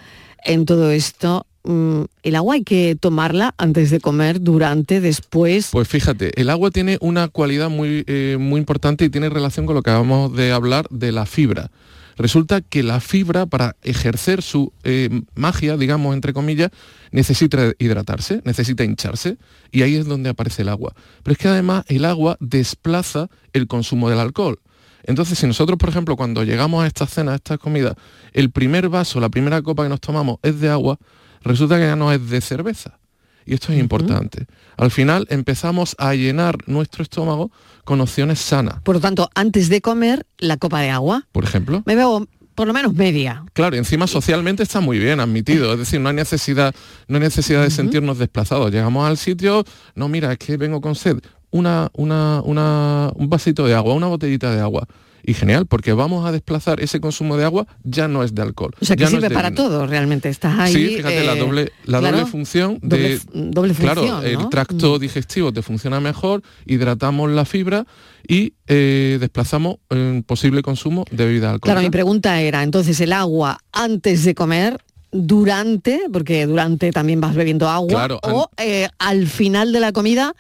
en todo esto? Mm, ¿el agua hay que tomarla antes de comer, durante, después? Pues fíjate, el agua tiene una cualidad muy, eh, muy importante y tiene relación con lo que acabamos de hablar de la fibra. Resulta que la fibra, para ejercer su eh, magia, digamos, entre comillas, necesita hidratarse, necesita hincharse, y ahí es donde aparece el agua. Pero es que además el agua desplaza el consumo del alcohol. Entonces, si nosotros, por ejemplo, cuando llegamos a esta cena, a esta comida, el primer vaso, la primera copa que nos tomamos es de agua, resulta que ya no es de cerveza. Y esto es importante. Al final empezamos a llenar nuestro estómago con opciones sanas. Por lo tanto, antes de comer, la copa de agua. Por ejemplo. Me bebo por lo menos media. Claro, y encima socialmente está muy bien admitido, es decir, no hay necesidad, no hay necesidad de sentirnos desplazados. Llegamos al sitio, no, mira, es que vengo con sed, una, una, una, un vasito de agua, una botellita de agua y genial, porque vamos a desplazar ese consumo de agua, ya no es de alcohol. O sea, que sirve para todo, realmente. Estás ahí. Sí, fíjate, la, eh, doble, la doble función de. Doble, función, claro, el tracto mm. digestivo te funciona mejor, hidratamos la fibra y eh, desplazamos un posible consumo de bebida alcohólica. Claro, mi pregunta era, entonces, el agua antes de comer durante, porque durante también vas bebiendo agua, o eh, al final de la comida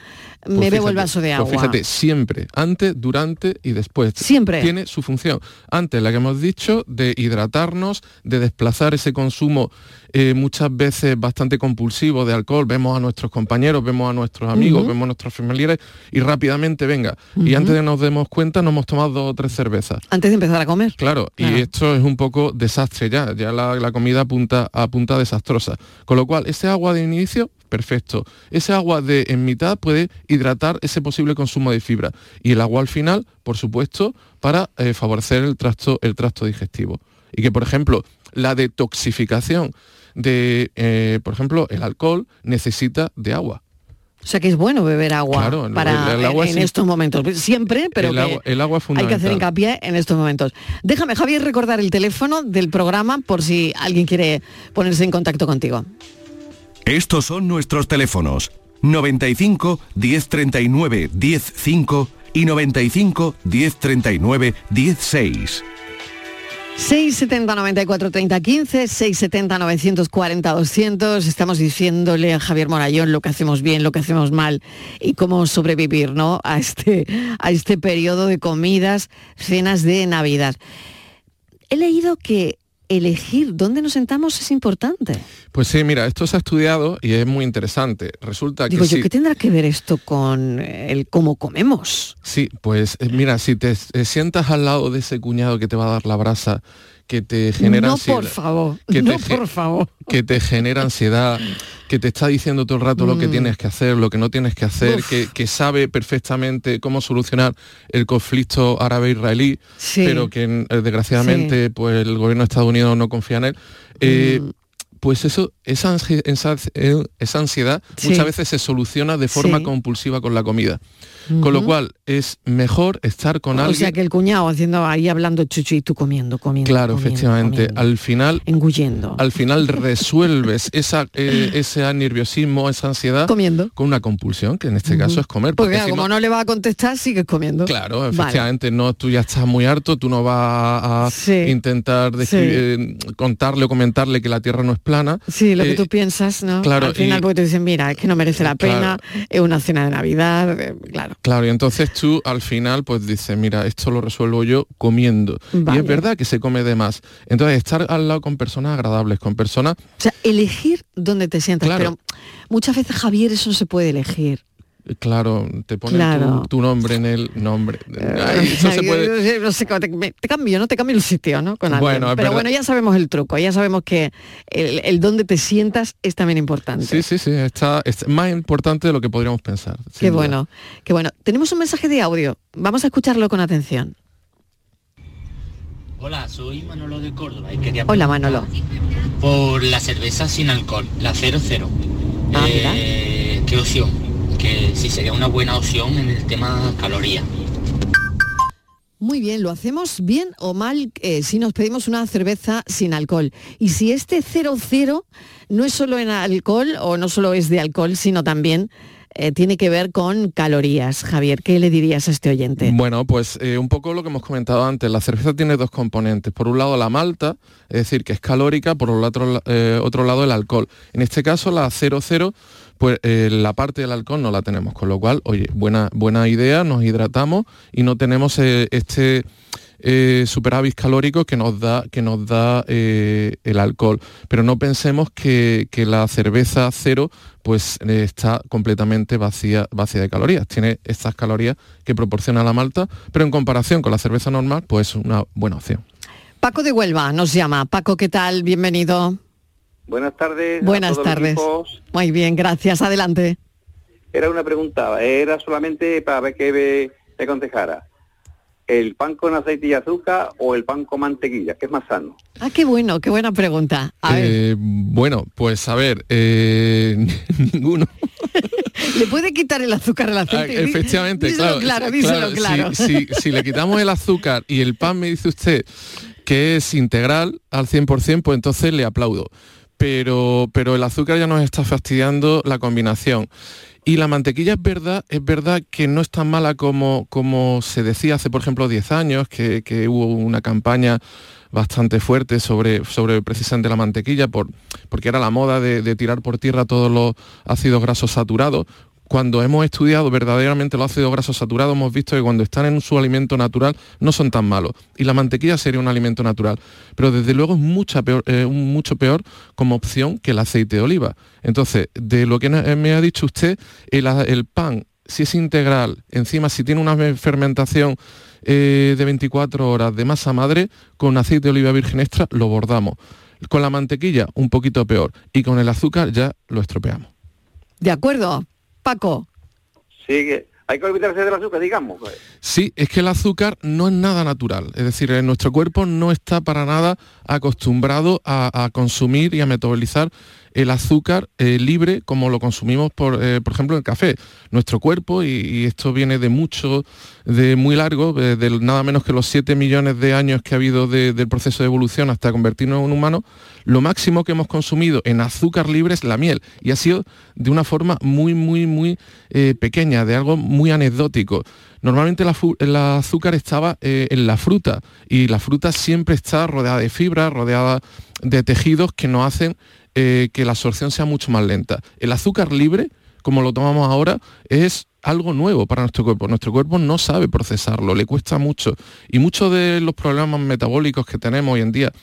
me pues bebo el vaso de pues agua. fíjate, siempre, antes, durante y después. Siempre. Tiene su función. Antes, la que hemos dicho, de hidratarnos, de desplazar ese consumo eh, muchas veces bastante compulsivo de alcohol. Vemos a nuestros compañeros, vemos a nuestros amigos, vemos a nuestros familiares y rápidamente, venga. Y antes de nos demos cuenta, nos hemos tomado dos o tres cervezas. Antes de empezar a comer. Claro, y esto es un poco desastre ya. Ya la, comida apunta, apunta desastrosa. Con lo cual, ese agua de inicio perfecto. Ese agua de en mitad puede hidratar ese posible consumo de fibra y el agua al final, por supuesto, para eh, favorecer el tracto, el tracto digestivo. Y que, por ejemplo, la detoxificación de, eh, por ejemplo, el alcohol necesita de agua. O sea que es bueno beber agua para en, estos momentos. Siempre, pero el, agua, hay que hacer hincapié en estos momentos. Déjame, Javier, recordar el teléfono del programa por si alguien quiere ponerse en contacto contigo. Estos son nuestros teléfonos 95 1039 105 y 95 1039 16. 670 94 30 15, 670 940 200. Estamos diciéndole a Javier Morayón lo que hacemos bien, lo que hacemos mal y cómo sobrevivir a, este, a este periodo de comidas, cenas de Navidad. He leído que elegir dónde nos sentamos es importante. Pues sí, mira, esto se ha estudiado y es muy interesante. Resulta Digo que... yo, ¿qué tendrá que ver esto con el cómo comemos? Sí, pues eh, mira, si te sientas al lado de ese cuñado que te va a dar la brasa, que te genera no, por favor, que no, por favor. Que te genera ansiedad, que te está diciendo todo el rato lo que mm. tienes que hacer, lo que no tienes que hacer, que, sabe perfectamente cómo solucionar el conflicto árabe-israelí, pero que eh, desgraciadamente pues el gobierno de Estados Unidos no confía en él. Eh, mm. Pues eso, esa, esa ansiedad muchas veces se soluciona de forma compulsiva con la comida. Con lo cual es mejor estar con alguien. O sea que el cuñado haciendo ahí hablando chuchu y tú comiendo, comiendo. Claro, efectivamente. Al final. Engullendo. Al final resuelves esa, eh, ese nerviosismo, esa ansiedad. Comiendo. Con una compulsión, que en este caso es comer. Porque, como no... le va a contestar, sigues comiendo. Claro, efectivamente. No, tú ya estás muy harto, tú no vas a intentar eh, contarle o comentarle que la tierra no es plana. Sí, lo que eh, tú piensas, ¿no? Claro. Al final porque te dicen, mira, es que no merece la pena, es una cena de Navidad, claro. Claro. y entonces tú al final pues dices, mira, esto lo resuelvo yo comiendo. Y es verdad que se come de más. Entonces estar al lado con personas agradables, con personas... O sea, elegir dónde te sientas, pero muchas veces Javier eso no se puede elegir. Claro, te ponen tu, nombre en el nombre. *laughs* eso se puede... No sé, te, cambio, ¿no? Te cambio el sitio, ¿no? Con bueno, Pero bueno, ya sabemos el truco, ya sabemos que el, el dónde te sientas es también importante. Sí, sí, sí, está, es más importante de lo que podríamos pensar. Qué bueno, qué bueno. Tenemos un mensaje de audio, vamos a escucharlo con atención. Hola, soy Manolo de Córdoba y quería Hola Manolo. Por la cerveza sin alcohol, la 00. Ah, eh, ¿Qué opción? Que sí sería una buena opción en el tema caloría. Muy bien, ¿lo hacemos bien o mal eh, si nos pedimos una cerveza sin alcohol? Y si este 00 no es solo en alcohol o no solo es de alcohol, sino también eh, tiene que ver con calorías. Javier, ¿qué le dirías a este oyente? Bueno, pues eh, un poco lo que hemos comentado antes. La cerveza tiene dos componentes. Por un lado la malta, es decir, que es calórica, por otro, eh, otro lado el alcohol. En este caso la 00 pues la parte del alcohol no la tenemos, con lo cual, oye, buena, buena idea, nos hidratamos y no tenemos este eh, superávit calórico que nos da, que nos da eh, el alcohol. Pero no pensemos que, la cerveza cero pues eh, está completamente vacía, vacía de calorías. Tiene estas calorías que proporciona la malta, pero en comparación con la cerveza normal, pues es una buena opción. Paco de Huelva nos llama. Paco, ¿qué tal? Bienvenido. Buenas tardes. Buenas tardes. Muy bien, gracias. Adelante. Era una pregunta, era solamente para ver qué me aconsejara el pan con aceite y azúcar o el pan con mantequilla? ¿Qué es más sano? Ah, qué bueno, qué buena pregunta. Eh, bueno, pues a ver, eh, *laughs* ninguno. *laughs* ¿Le puede quitar el azúcar al aceite? Ah, efectivamente, claro. claro, díselo claro. Si, le quitamos el azúcar y el pan me dice usted que es integral al 100%, pues entonces le aplaudo. Pero, pero el azúcar ya nos está fastidiando la combinación. Y la mantequilla es verdad, es verdad que no es tan mala como, como se decía hace, por ejemplo, 10 años, que, hubo una campaña bastante fuerte sobre, sobre precisamente la mantequilla, por, porque era la moda de, de tirar por tierra todos los ácidos grasos saturados cuando hemos estudiado verdaderamente los ácidos grasos saturados, hemos visto que cuando están en su alimento natural no son tan malos. Y la mantequilla sería un alimento natural. Pero desde luego es mucha peor, eh, mucho peor como opción que el aceite de oliva. Entonces, de lo que me ha dicho usted, el, pan, si es integral, encima si tiene una fermentación eh, de 24 horas de masa madre, con aceite de oliva virgen extra lo bordamos. Con la mantequilla, un poquito peor. Y con el azúcar ya lo estropeamos. De acuerdo, Paco. Sí, hay que olvidarse del azúcar, digamos. Pues. Sí, es que el azúcar no es nada natural. Es decir, en nuestro cuerpo no está para nada acostumbrado a consumir y a metabolizar el azúcar eh, libre como lo consumimos, por, eh, por ejemplo, el café. Nuestro cuerpo, y, esto viene de mucho, de muy largo, de, nada menos que los 7 millones de años que ha habido del proceso de evolución hasta convertirnos en un humano, lo máximo que hemos consumido en azúcar libre es la miel. Y ha sido de una forma muy, muy, muy eh, pequeña, de algo muy anecdótico. Normalmente el azúcar estaba en la fruta y la fruta siempre está rodeada de fibra, rodeada de tejidos que nos hacen eh, que la absorción sea mucho más lenta. El azúcar libre, como lo tomamos ahora, es algo nuevo para nuestro cuerpo. Nuestro cuerpo no sabe procesarlo, le cuesta mucho. Y muchos de los problemas metabólicos que tenemos hoy en día,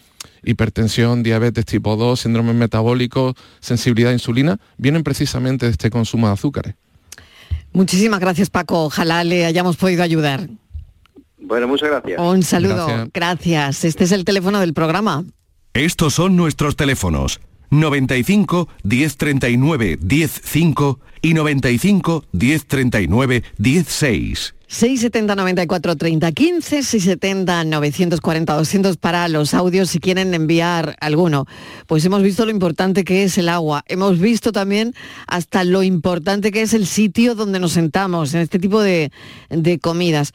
hipertensión, diabetes tipo 2, síndromes metabólicos, sensibilidad a insulina, vienen precisamente de este consumo de azúcares. Muchísimas gracias Paco, ojalá le hayamos podido ayudar. Bueno, muchas gracias. Un saludo, gracias. Este es el teléfono del programa. Estos son nuestros teléfonos 95 1039 105 y 95 1039 16. 670 94 30 15, 670 940 200 para los audios si quieren enviar alguno. Pues hemos visto lo importante que es el agua, hemos visto también hasta lo importante que es el sitio donde nos sentamos en este tipo de, de comidas.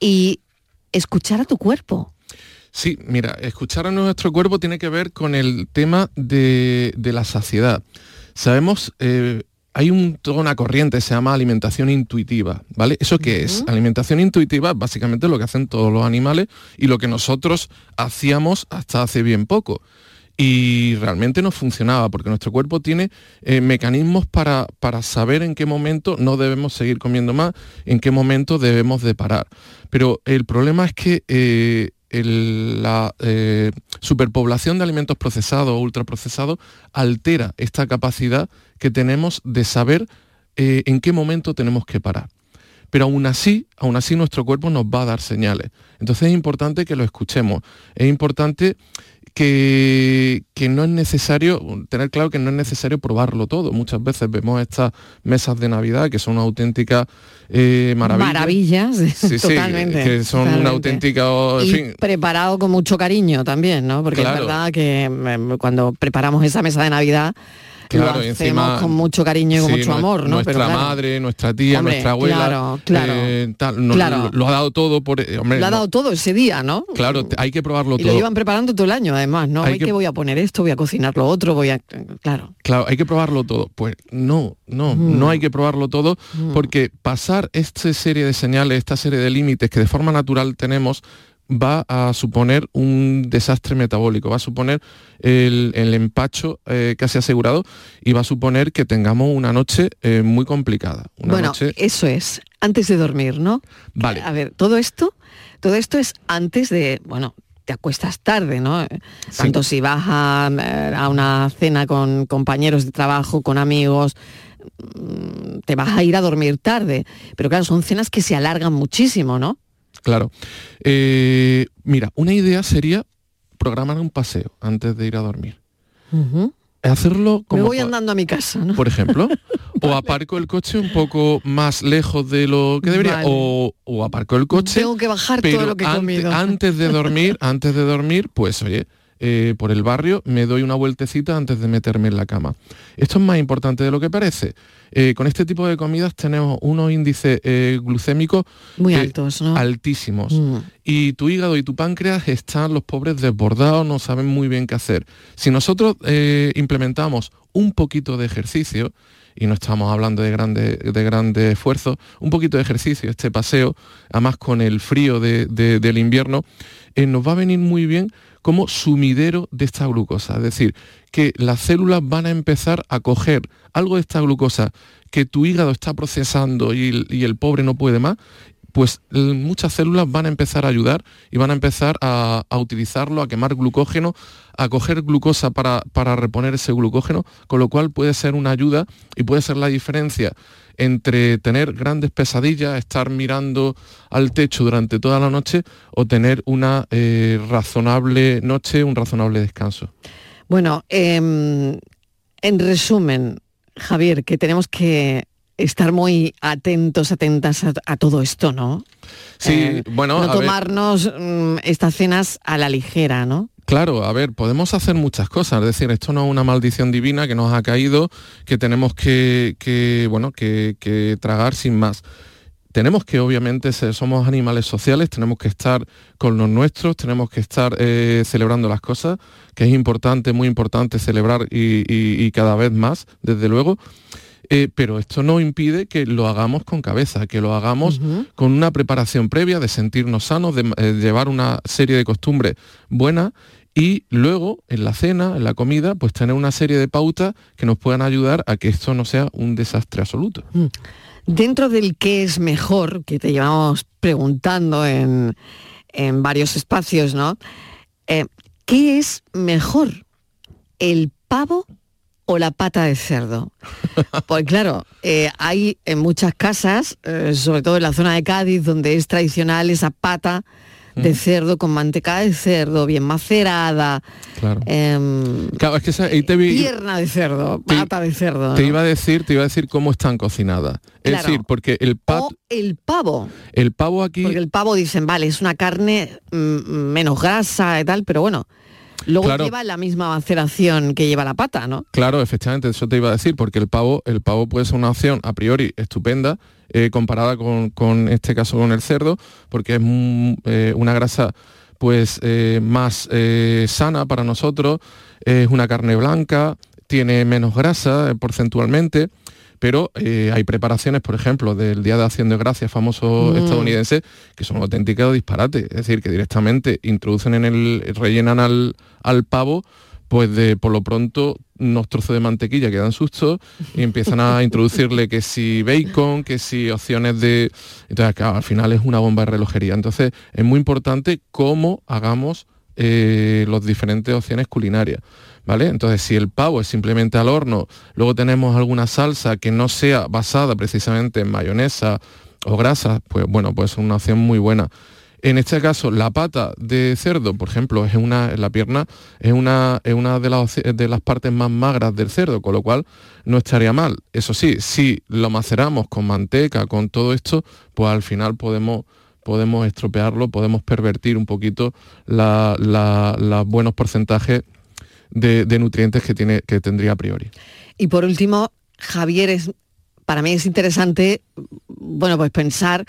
Y escuchar a tu cuerpo. Sí, mira, escuchar a nuestro cuerpo tiene que ver con el tema de, la saciedad. Sabemos, eh, hay un, toda una corriente, se llama alimentación intuitiva, ¿vale? ¿Eso qué es? Alimentación intuitiva, básicamente lo que hacen todos los animales y lo que nosotros hacíamos hasta hace bien poco. Y realmente no funcionaba porque nuestro cuerpo tiene eh, mecanismos para, para, saber en qué momento no debemos seguir comiendo más, en qué momento debemos de parar. Pero el problema es que eh, la eh, superpoblación de alimentos procesados o ultraprocesados altera esta capacidad que tenemos de saber eh, en qué momento tenemos que parar. Pero aún así, aún así nuestro cuerpo nos va a dar señales. Entonces es importante que lo escuchemos. Es importante que, no es necesario, tener claro que no es necesario probarlo todo. Muchas veces vemos estas mesas de Navidad que son una auténtica eh, maravilla. Maravillas, *laughs* totalmente. que son una auténtica... preparado con mucho cariño también, ¿no? Porque es verdad que em, cuando preparamos esa mesa de Navidad claro, lo hacemos con mucho cariño y con mucho amor, ¿no? Nuestra madre, nuestra tía, nuestra abuela, claro, claro, eh, tal, Lo, ha dado todo por, eh, hombre, lo ha dado todo ese día, ¿no? Claro, hay que probarlo y todo. Lo llevan preparando todo el año, además, ¿no? Hay, que... voy a poner esto, voy a cocinar lo otro, voy a, claro. Claro, hay que probarlo todo. Pues no, no, no hay que probarlo todo, porque pasar esta serie de señales, esta serie de límites que de forma natural tenemos va a suponer un desastre metabólico, va a suponer el, empacho eh, casi asegurado y va a suponer que tengamos una noche eh, muy complicada. bueno, eso es, antes de dormir, ¿no? Vale. A ver, todo esto, todo esto es antes de, bueno, te acuestas tarde, ¿no? Tanto si vas a, a, una cena con compañeros de trabajo, con amigos, mm, te vas a ir a dormir tarde. Pero claro, son cenas que se alargan muchísimo, ¿no? Claro. Eh, mira, una idea sería programar un paseo antes de ir a dormir. Hacerlo como... Me voy andando a mi casa, ¿no? Por ejemplo. *laughs* o aparco el coche un poco más lejos de lo que debería. O, aparco el coche. Tengo que bajar todo lo que he antes, Antes de dormir, *laughs* antes de dormir, pues oye, eh, por el barrio, me doy una vueltecita antes de meterme en la cama. Esto es más importante de lo que parece. Eh, con este tipo de comidas tenemos unos índices eh, glucémicos muy altos, altísimos. Mm. Y tu hígado y tu páncreas están los pobres desbordados, no saben muy bien qué hacer. Si nosotros implementamos un poquito de ejercicio, y no estamos hablando de grande, de grande esfuerzo, un poquito de ejercicio, este paseo, además con el frío del invierno, nos va a venir muy bien como sumidero de esta glucosa. Es decir, que las células van a empezar a coger algo de esta glucosa que tu hígado está procesando y el, pobre no puede más, pues muchas células van a empezar a ayudar y van a empezar a, utilizarlo, a quemar glucógeno, a coger glucosa para, reponer ese glucógeno, con lo cual puede ser una ayuda y puede ser la diferencia entre tener grandes pesadillas, estar mirando al techo durante toda la noche o tener una eh, razonable noche, un razonable descanso. Bueno, em, en resumen, Javier, que tenemos que estar muy atentos, atentas a, todo esto, ¿no? Sí, eh, bueno. No tomarnos mm, estas cenas a la ligera, ¿no? Claro, a ver, podemos hacer muchas cosas, es decir, esto no es una maldición divina que nos ha caído, que tenemos que, bueno, que, tragar sin más tenemos que obviamente ser, somos animales sociales, tenemos que estar con los nuestros, tenemos que estar eh, celebrando las cosas, que es importante, muy importante celebrar y cada vez más, desde luego. Eh, pero esto no impide que lo hagamos con cabeza, que lo hagamos con una preparación previa de sentirnos sanos, de eh, llevar una serie de costumbres buenas y luego en la cena, en la comida, pues tener una serie de pautas que nos puedan ayudar a que esto no sea un desastre absoluto. Mm. Dentro del qué es mejor, que te llevamos preguntando en, varios espacios, ¿no? Eh, ¿Qué es mejor? ¿El pavo o la pata de cerdo. *laughs* Pues claro, eh, hay en muchas casas, eh, sobre todo en la zona de Cádiz, donde es tradicional esa pata de mm. cerdo con manteca de cerdo bien macerada. Claro. Em, claro, es que te pierna de cerdo, pata de cerdo. Te iba a decir, te iba a decir cómo están cocinadas. Es decir, porque el o el pavo. El pavo aquí. Porque el pavo dicen, vale, es una carne mm, menos grasa y tal, pero bueno. Luego lleva la misma maceración que lleva la pata, ¿no? Claro, efectivamente, eso te iba a decir, porque el pavo, el pavo puede ser una opción a priori estupenda, eh, comparada con, este caso con el cerdo, porque es eh, una grasa pues eh, más sana para nosotros, es una carne blanca, tiene menos grasa porcentualmente pero eh, hay preparaciones, por ejemplo, del Día de Acción de Gracias famoso mm. estadounidense, que son auténticos disparates, es decir, que directamente introducen en el, rellenan al, al pavo pues de por lo pronto unos trozos de mantequilla que dan susto y empiezan a *laughs* introducirle que si bacon, que si opciones de... Entonces, al final es una bomba de relojería. Entonces, es muy importante cómo hagamos eh, las diferentes opciones culinarias. ¿vale? Entonces, si el pavo es simplemente al horno, luego tenemos alguna salsa que no sea basada precisamente en mayonesa o grasa, pues bueno, pues es una opción muy buena. En este caso, la pata de cerdo, por ejemplo, es una, la pierna es una, es una de, las, de las partes más magras del cerdo, con lo cual no estaría mal. Eso sí, si lo maceramos con manteca, con todo esto, pues al final podemos, podemos estropearlo, podemos pervertir un poquito los buenos porcentajes de, nutrientes que, tiene, que tendría a priori. Y por último, Javier, es, para mí es interesante, bueno, pues pensar,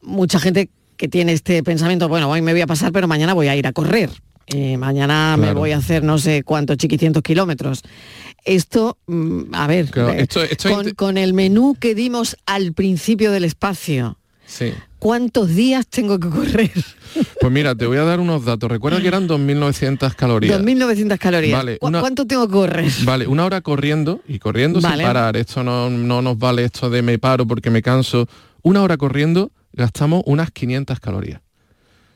mucha gente que tiene este pensamiento, bueno, hoy me voy a pasar, pero mañana voy a ir a correr. Eh, mañana me voy a hacer no sé cuántos chiquicientos kilómetros. Esto, mm, a ver, eh, con, el menú que dimos al principio del espacio, ¿cuántos días tengo que correr? Pues mira, te voy a dar unos datos. Recuerda que eran 2.900 calorías. 2.900 calorías. Vale, ¿Cuánto tengo que correr? Vale, una hora corriendo y corriendo sin parar. Esto no, no nos vale esto de me paro porque me canso. Una hora corriendo gastamos unas 500 calorías.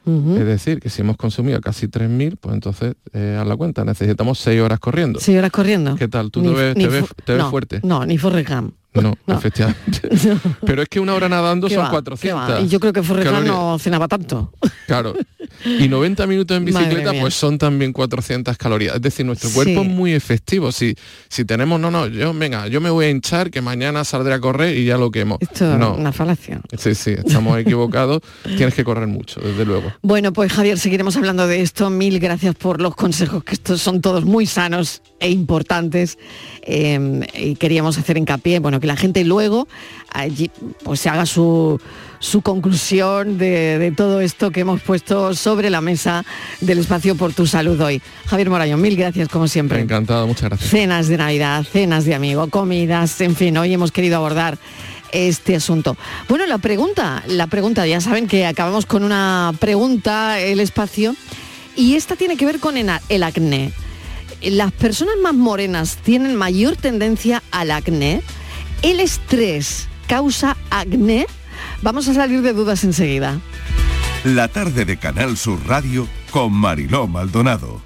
Es decir, que si hemos consumido casi 3.000, pues entonces, eh, a la cuenta, necesitamos 6 horas corriendo. 6 horas corriendo. ¿Qué tal? ¿Tú te, ves, te, ves, fuerte? No, ni Forrest no, efectivamente. *laughs* *laughs* Pero es que una hora nadando son 400. Y yo creo que Forrest no cenaba tanto. *laughs* Claro. Y 90 minutos en bicicleta pues son también 400 calorías. Es decir, nuestro cuerpo es muy efectivo. Si, si tenemos, no, no, yo, venga, yo me voy a hinchar, que mañana saldré a correr y ya lo quemo. Esto no. una falacia. Sí, sí, estamos equivocados. Tienes que correr mucho, desde luego. Bueno, pues Javier, seguiremos hablando de esto. Mil gracias por los consejos, que estos son todos muy sanos e importantes. Em, y queríamos hacer hincapié, bueno, que la gente luego allí pues se haga su, su conclusión de, todo esto que hemos puesto sobre la mesa del espacio por tu salud hoy. Javier Morayo, mil gracias como siempre. Encantado, muchas gracias. Cenas de Navidad, cenas de amigo, comidas, en fin, hoy hemos querido abordar este asunto. Bueno, la pregunta, la pregunta, ya saben que acabamos con una pregunta, el espacio, y esta tiene que ver con el acné las personas más morenas tienen mayor tendencia al acné. ¿El estrés causa acné? Vamos a salir de dudas enseguida. La tarde de Canal Sur Radio con Mariló Maldonado.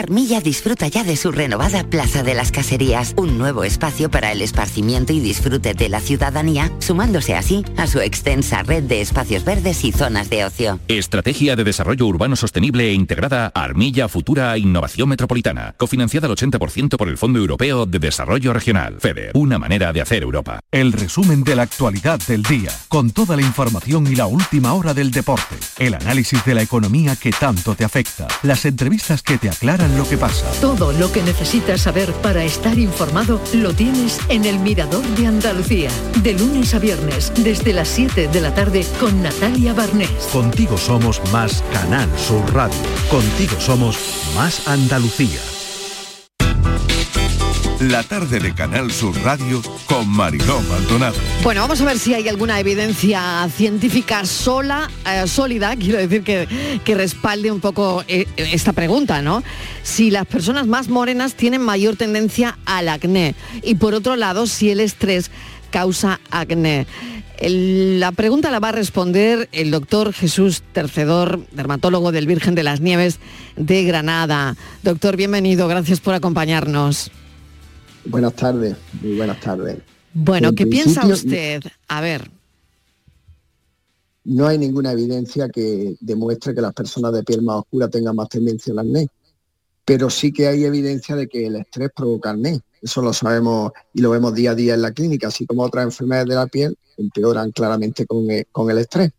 Armilla disfruta ya de su renovada Plaza de las Caserías, un nuevo espacio para el esparcimiento y disfrute de la ciudadanía, sumándose así a su extensa red de espacios verdes y zonas de ocio. Estrategia de Desarrollo Urbano Sostenible e integrada Armilla Futura Innovación Metropolitana, cofinanciada al 80% por el Fondo Europeo de Desarrollo Regional, FEDER, una manera de hacer Europa. El resumen de la actualidad del día, con toda la información y la última hora del deporte, el análisis de la economía que tanto te afecta, las entrevistas que te aclaran lo que pasa. Todo lo que necesitas saber para estar informado lo tienes en el Mirador de Andalucía. De lunes a viernes, desde las 7 de la tarde, con Natalia Barnés. Contigo somos más Canal Sur Radio. Contigo somos más Andalucía. La tarde de Canal Sur Radio con Mariló Maldonado. Bueno, vamos a ver si hay alguna evidencia científica sola, eh, sólida, *laughs* quiero decir que, que respalde un poco eh, esta pregunta, ¿no? Si las personas más morenas tienen mayor tendencia al acné y por otro lado, si el estrés causa acné. la pregunta la va a responder el doctor Jesús Tercedor, dermatólogo del Virgen de las Nieves de Granada. Doctor, bienvenido, gracias por acompañarnos. Buenas tardes, muy buenas tardes. Bueno, ¿qué piensa usted? A ver. No hay ninguna evidencia que demuestre que las personas de piel más oscura tengan más tendencia al acné, pero sí que hay evidencia de que el estrés provoca acné. Eso lo sabemos y lo vemos día a día en la clínica, así como otras enfermedades de la piel empeoran claramente con el, con el estrés.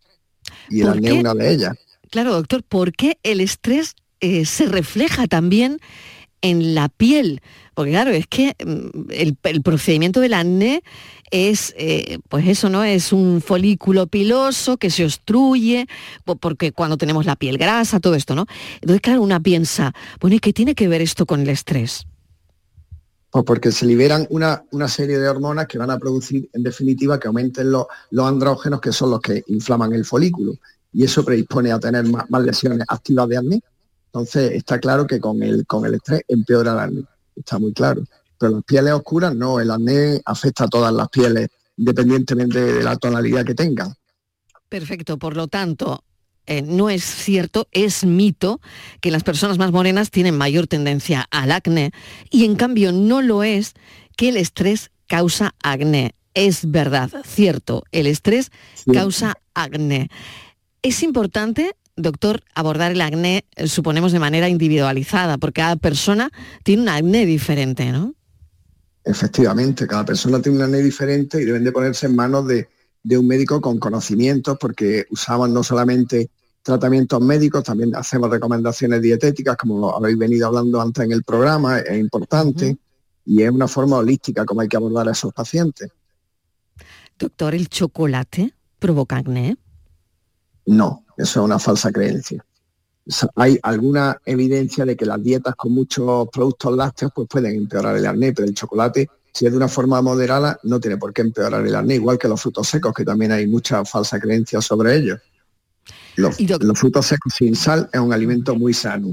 Y el acné es una de ellas. Claro, doctor, ¿por qué el estrés eh, se refleja también en la piel? Claro, es que mm, el, procedimiento del acné es, eh, pues eso, ¿no? Es un folículo piloso que se obstruye, porque cuando tenemos la piel grasa, todo esto, ¿no? Entonces, claro, una piensa, bueno, ¿y qué tiene que ver esto con el estrés? Pues porque se liberan una, serie de hormonas que van a producir, en definitiva, que aumenten los, andrógenos, que son los que inflaman el folículo. Y eso predispone a tener más, lesiones activas de acné. Entonces, está claro que con el, con el estrés empeora el acné está muy claro. Pero las pieles oscuras no, el acné afecta a todas las pieles, independientemente de la tonalidad que tengan. Perfecto, por lo tanto, eh, no es cierto, es mito que las personas más morenas tienen mayor tendencia al acné y en cambio no lo es que el estrés causa acné. es verdad, cierto, el estrés causa acné. Es importante, doctor, abordar el acné, eh, suponemos, de manera individualizada, porque cada persona tiene un acné diferente, ¿no? Efectivamente, cada persona tiene un acné diferente y deben de ponerse en manos de, de un médico con conocimientos, porque usamos no solamente tratamientos médicos, también hacemos recomendaciones dietéticas, como habéis venido hablando antes en el programa, es importante, y es una forma holística como hay que abordar a esos pacientes. Doctor, ¿el chocolate provoca acné? No, eso es una falsa creencia. Hay alguna evidencia de que las dietas con muchos productos lácteos pues pueden empeorar el acné, pero el chocolate, si es de una forma moderada, no tiene por qué empeorar el acné, igual que los frutos secos, que también hay mucha falsa creencia sobre ellos. Los, frutos secos sin sal es un alimento muy sano.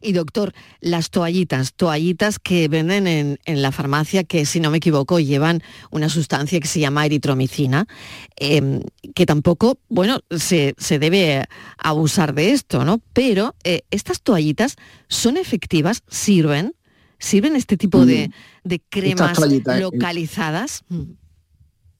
Y doctor, las toallitas, toallitas que venden en, la farmacia, que si no me equivoco llevan una sustancia que se llama eritromicina, em, que tampoco, bueno, se, debe abusar de esto, ¿no? Pero eh, estas toallitas son efectivas, sirven, sirven este tipo de, mm. cremas localizadas.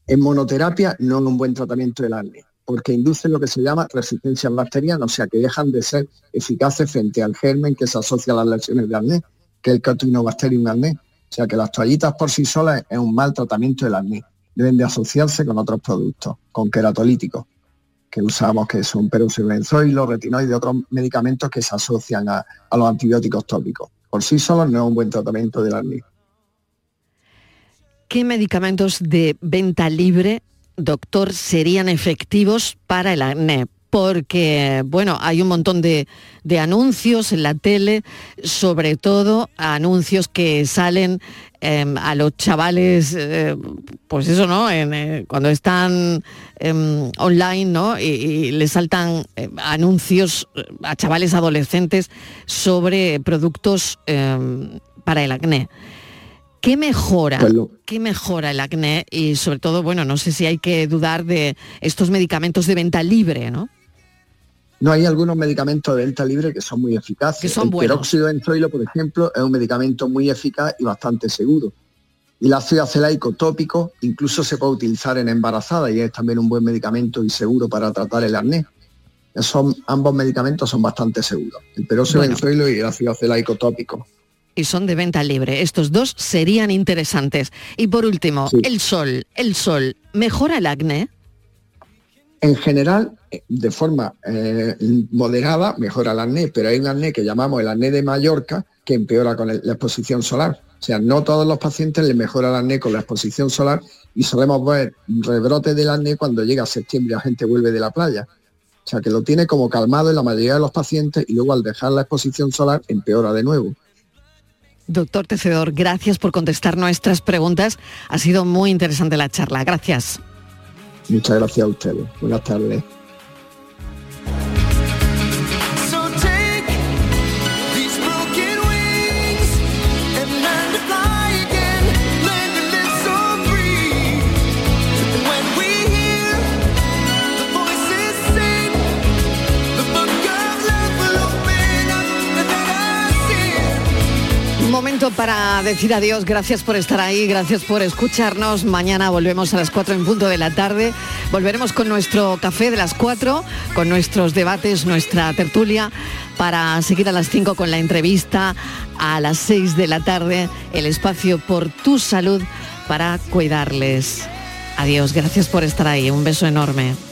En monoterapia no es un buen tratamiento del acné porque inducen lo que se llama resistencia bacteriana, o sea que dejan de ser eficaces frente al germen que se asocia a las lesiones de acné, que es el Catinobacterium acné. O sea que las toallitas por sí solas es un mal tratamiento del acné. Deben de asociarse con otros productos, con queratolíticos, que usamos, que son peroxbenzoilo, retinoides y otros medicamentos que se asocian a, a los antibióticos tópicos. Por sí solos no es un buen tratamiento del acné. ¿Qué medicamentos de venta libre doctor, serían efectivos para el acné? Porque, bueno, hay un montón de, anuncios en la tele, sobre todo anuncios que salen em, a los chavales, eh, pues eso, ¿no? Eh, cuando están em, online, ¿no? Y, y les saltan eh, anuncios a chavales adolescentes sobre productos em, para el acné. ¿Qué mejora? Pues ¿Qué mejora el acné? Y sobre todo, bueno, no sé si hay que dudar de estos medicamentos de venta libre, ¿no? No, hay algunos medicamentos de venta libre que son muy eficaces. Que son el peróxido de benzoilo, por ejemplo, es un medicamento muy eficaz y bastante seguro. Y el ácido acelaico tópico incluso se puede utilizar en embarazada y es también un buen medicamento y seguro para tratar el acné. Son, ambos medicamentos son bastante seguros, el peróxido de benzoilo y el ácido acelaico tópico y son de venta libre. Estos dos serían interesantes. Y por último, el sol. ¿El sol mejora el acné? En general, eh, de forma eh, moderada, mejora el acné, pero hay un acné que llamamos el acné de Mallorca que empeora con la exposición solar. O sea, no todos los pacientes les mejora el acné con la exposición solar y solemos ver rebrotes del acné cuando llega septiembre y la gente vuelve de la playa. O sea, que lo tiene como calmado en la mayoría de los pacientes y luego al dejar la exposición solar empeora de nuevo. Doctor Tecedor, gracias por contestar nuestras preguntas. Ha sido muy interesante la charla. Gracias. Muchas gracias a ustedes. Buenas tardes. Para decir adiós. Gracias por estar ahí, gracias por escucharnos. Mañana volvemos a las 4 en punto de la tarde. Volveremos con nuestro café de las 4, con nuestros debates, nuestra tertulia, para seguir a las 5 con la entrevista. A las 6 de la tarde, el espacio por tu salud para cuidarles. Adiós, gracias por estar ahí. Un beso enorme.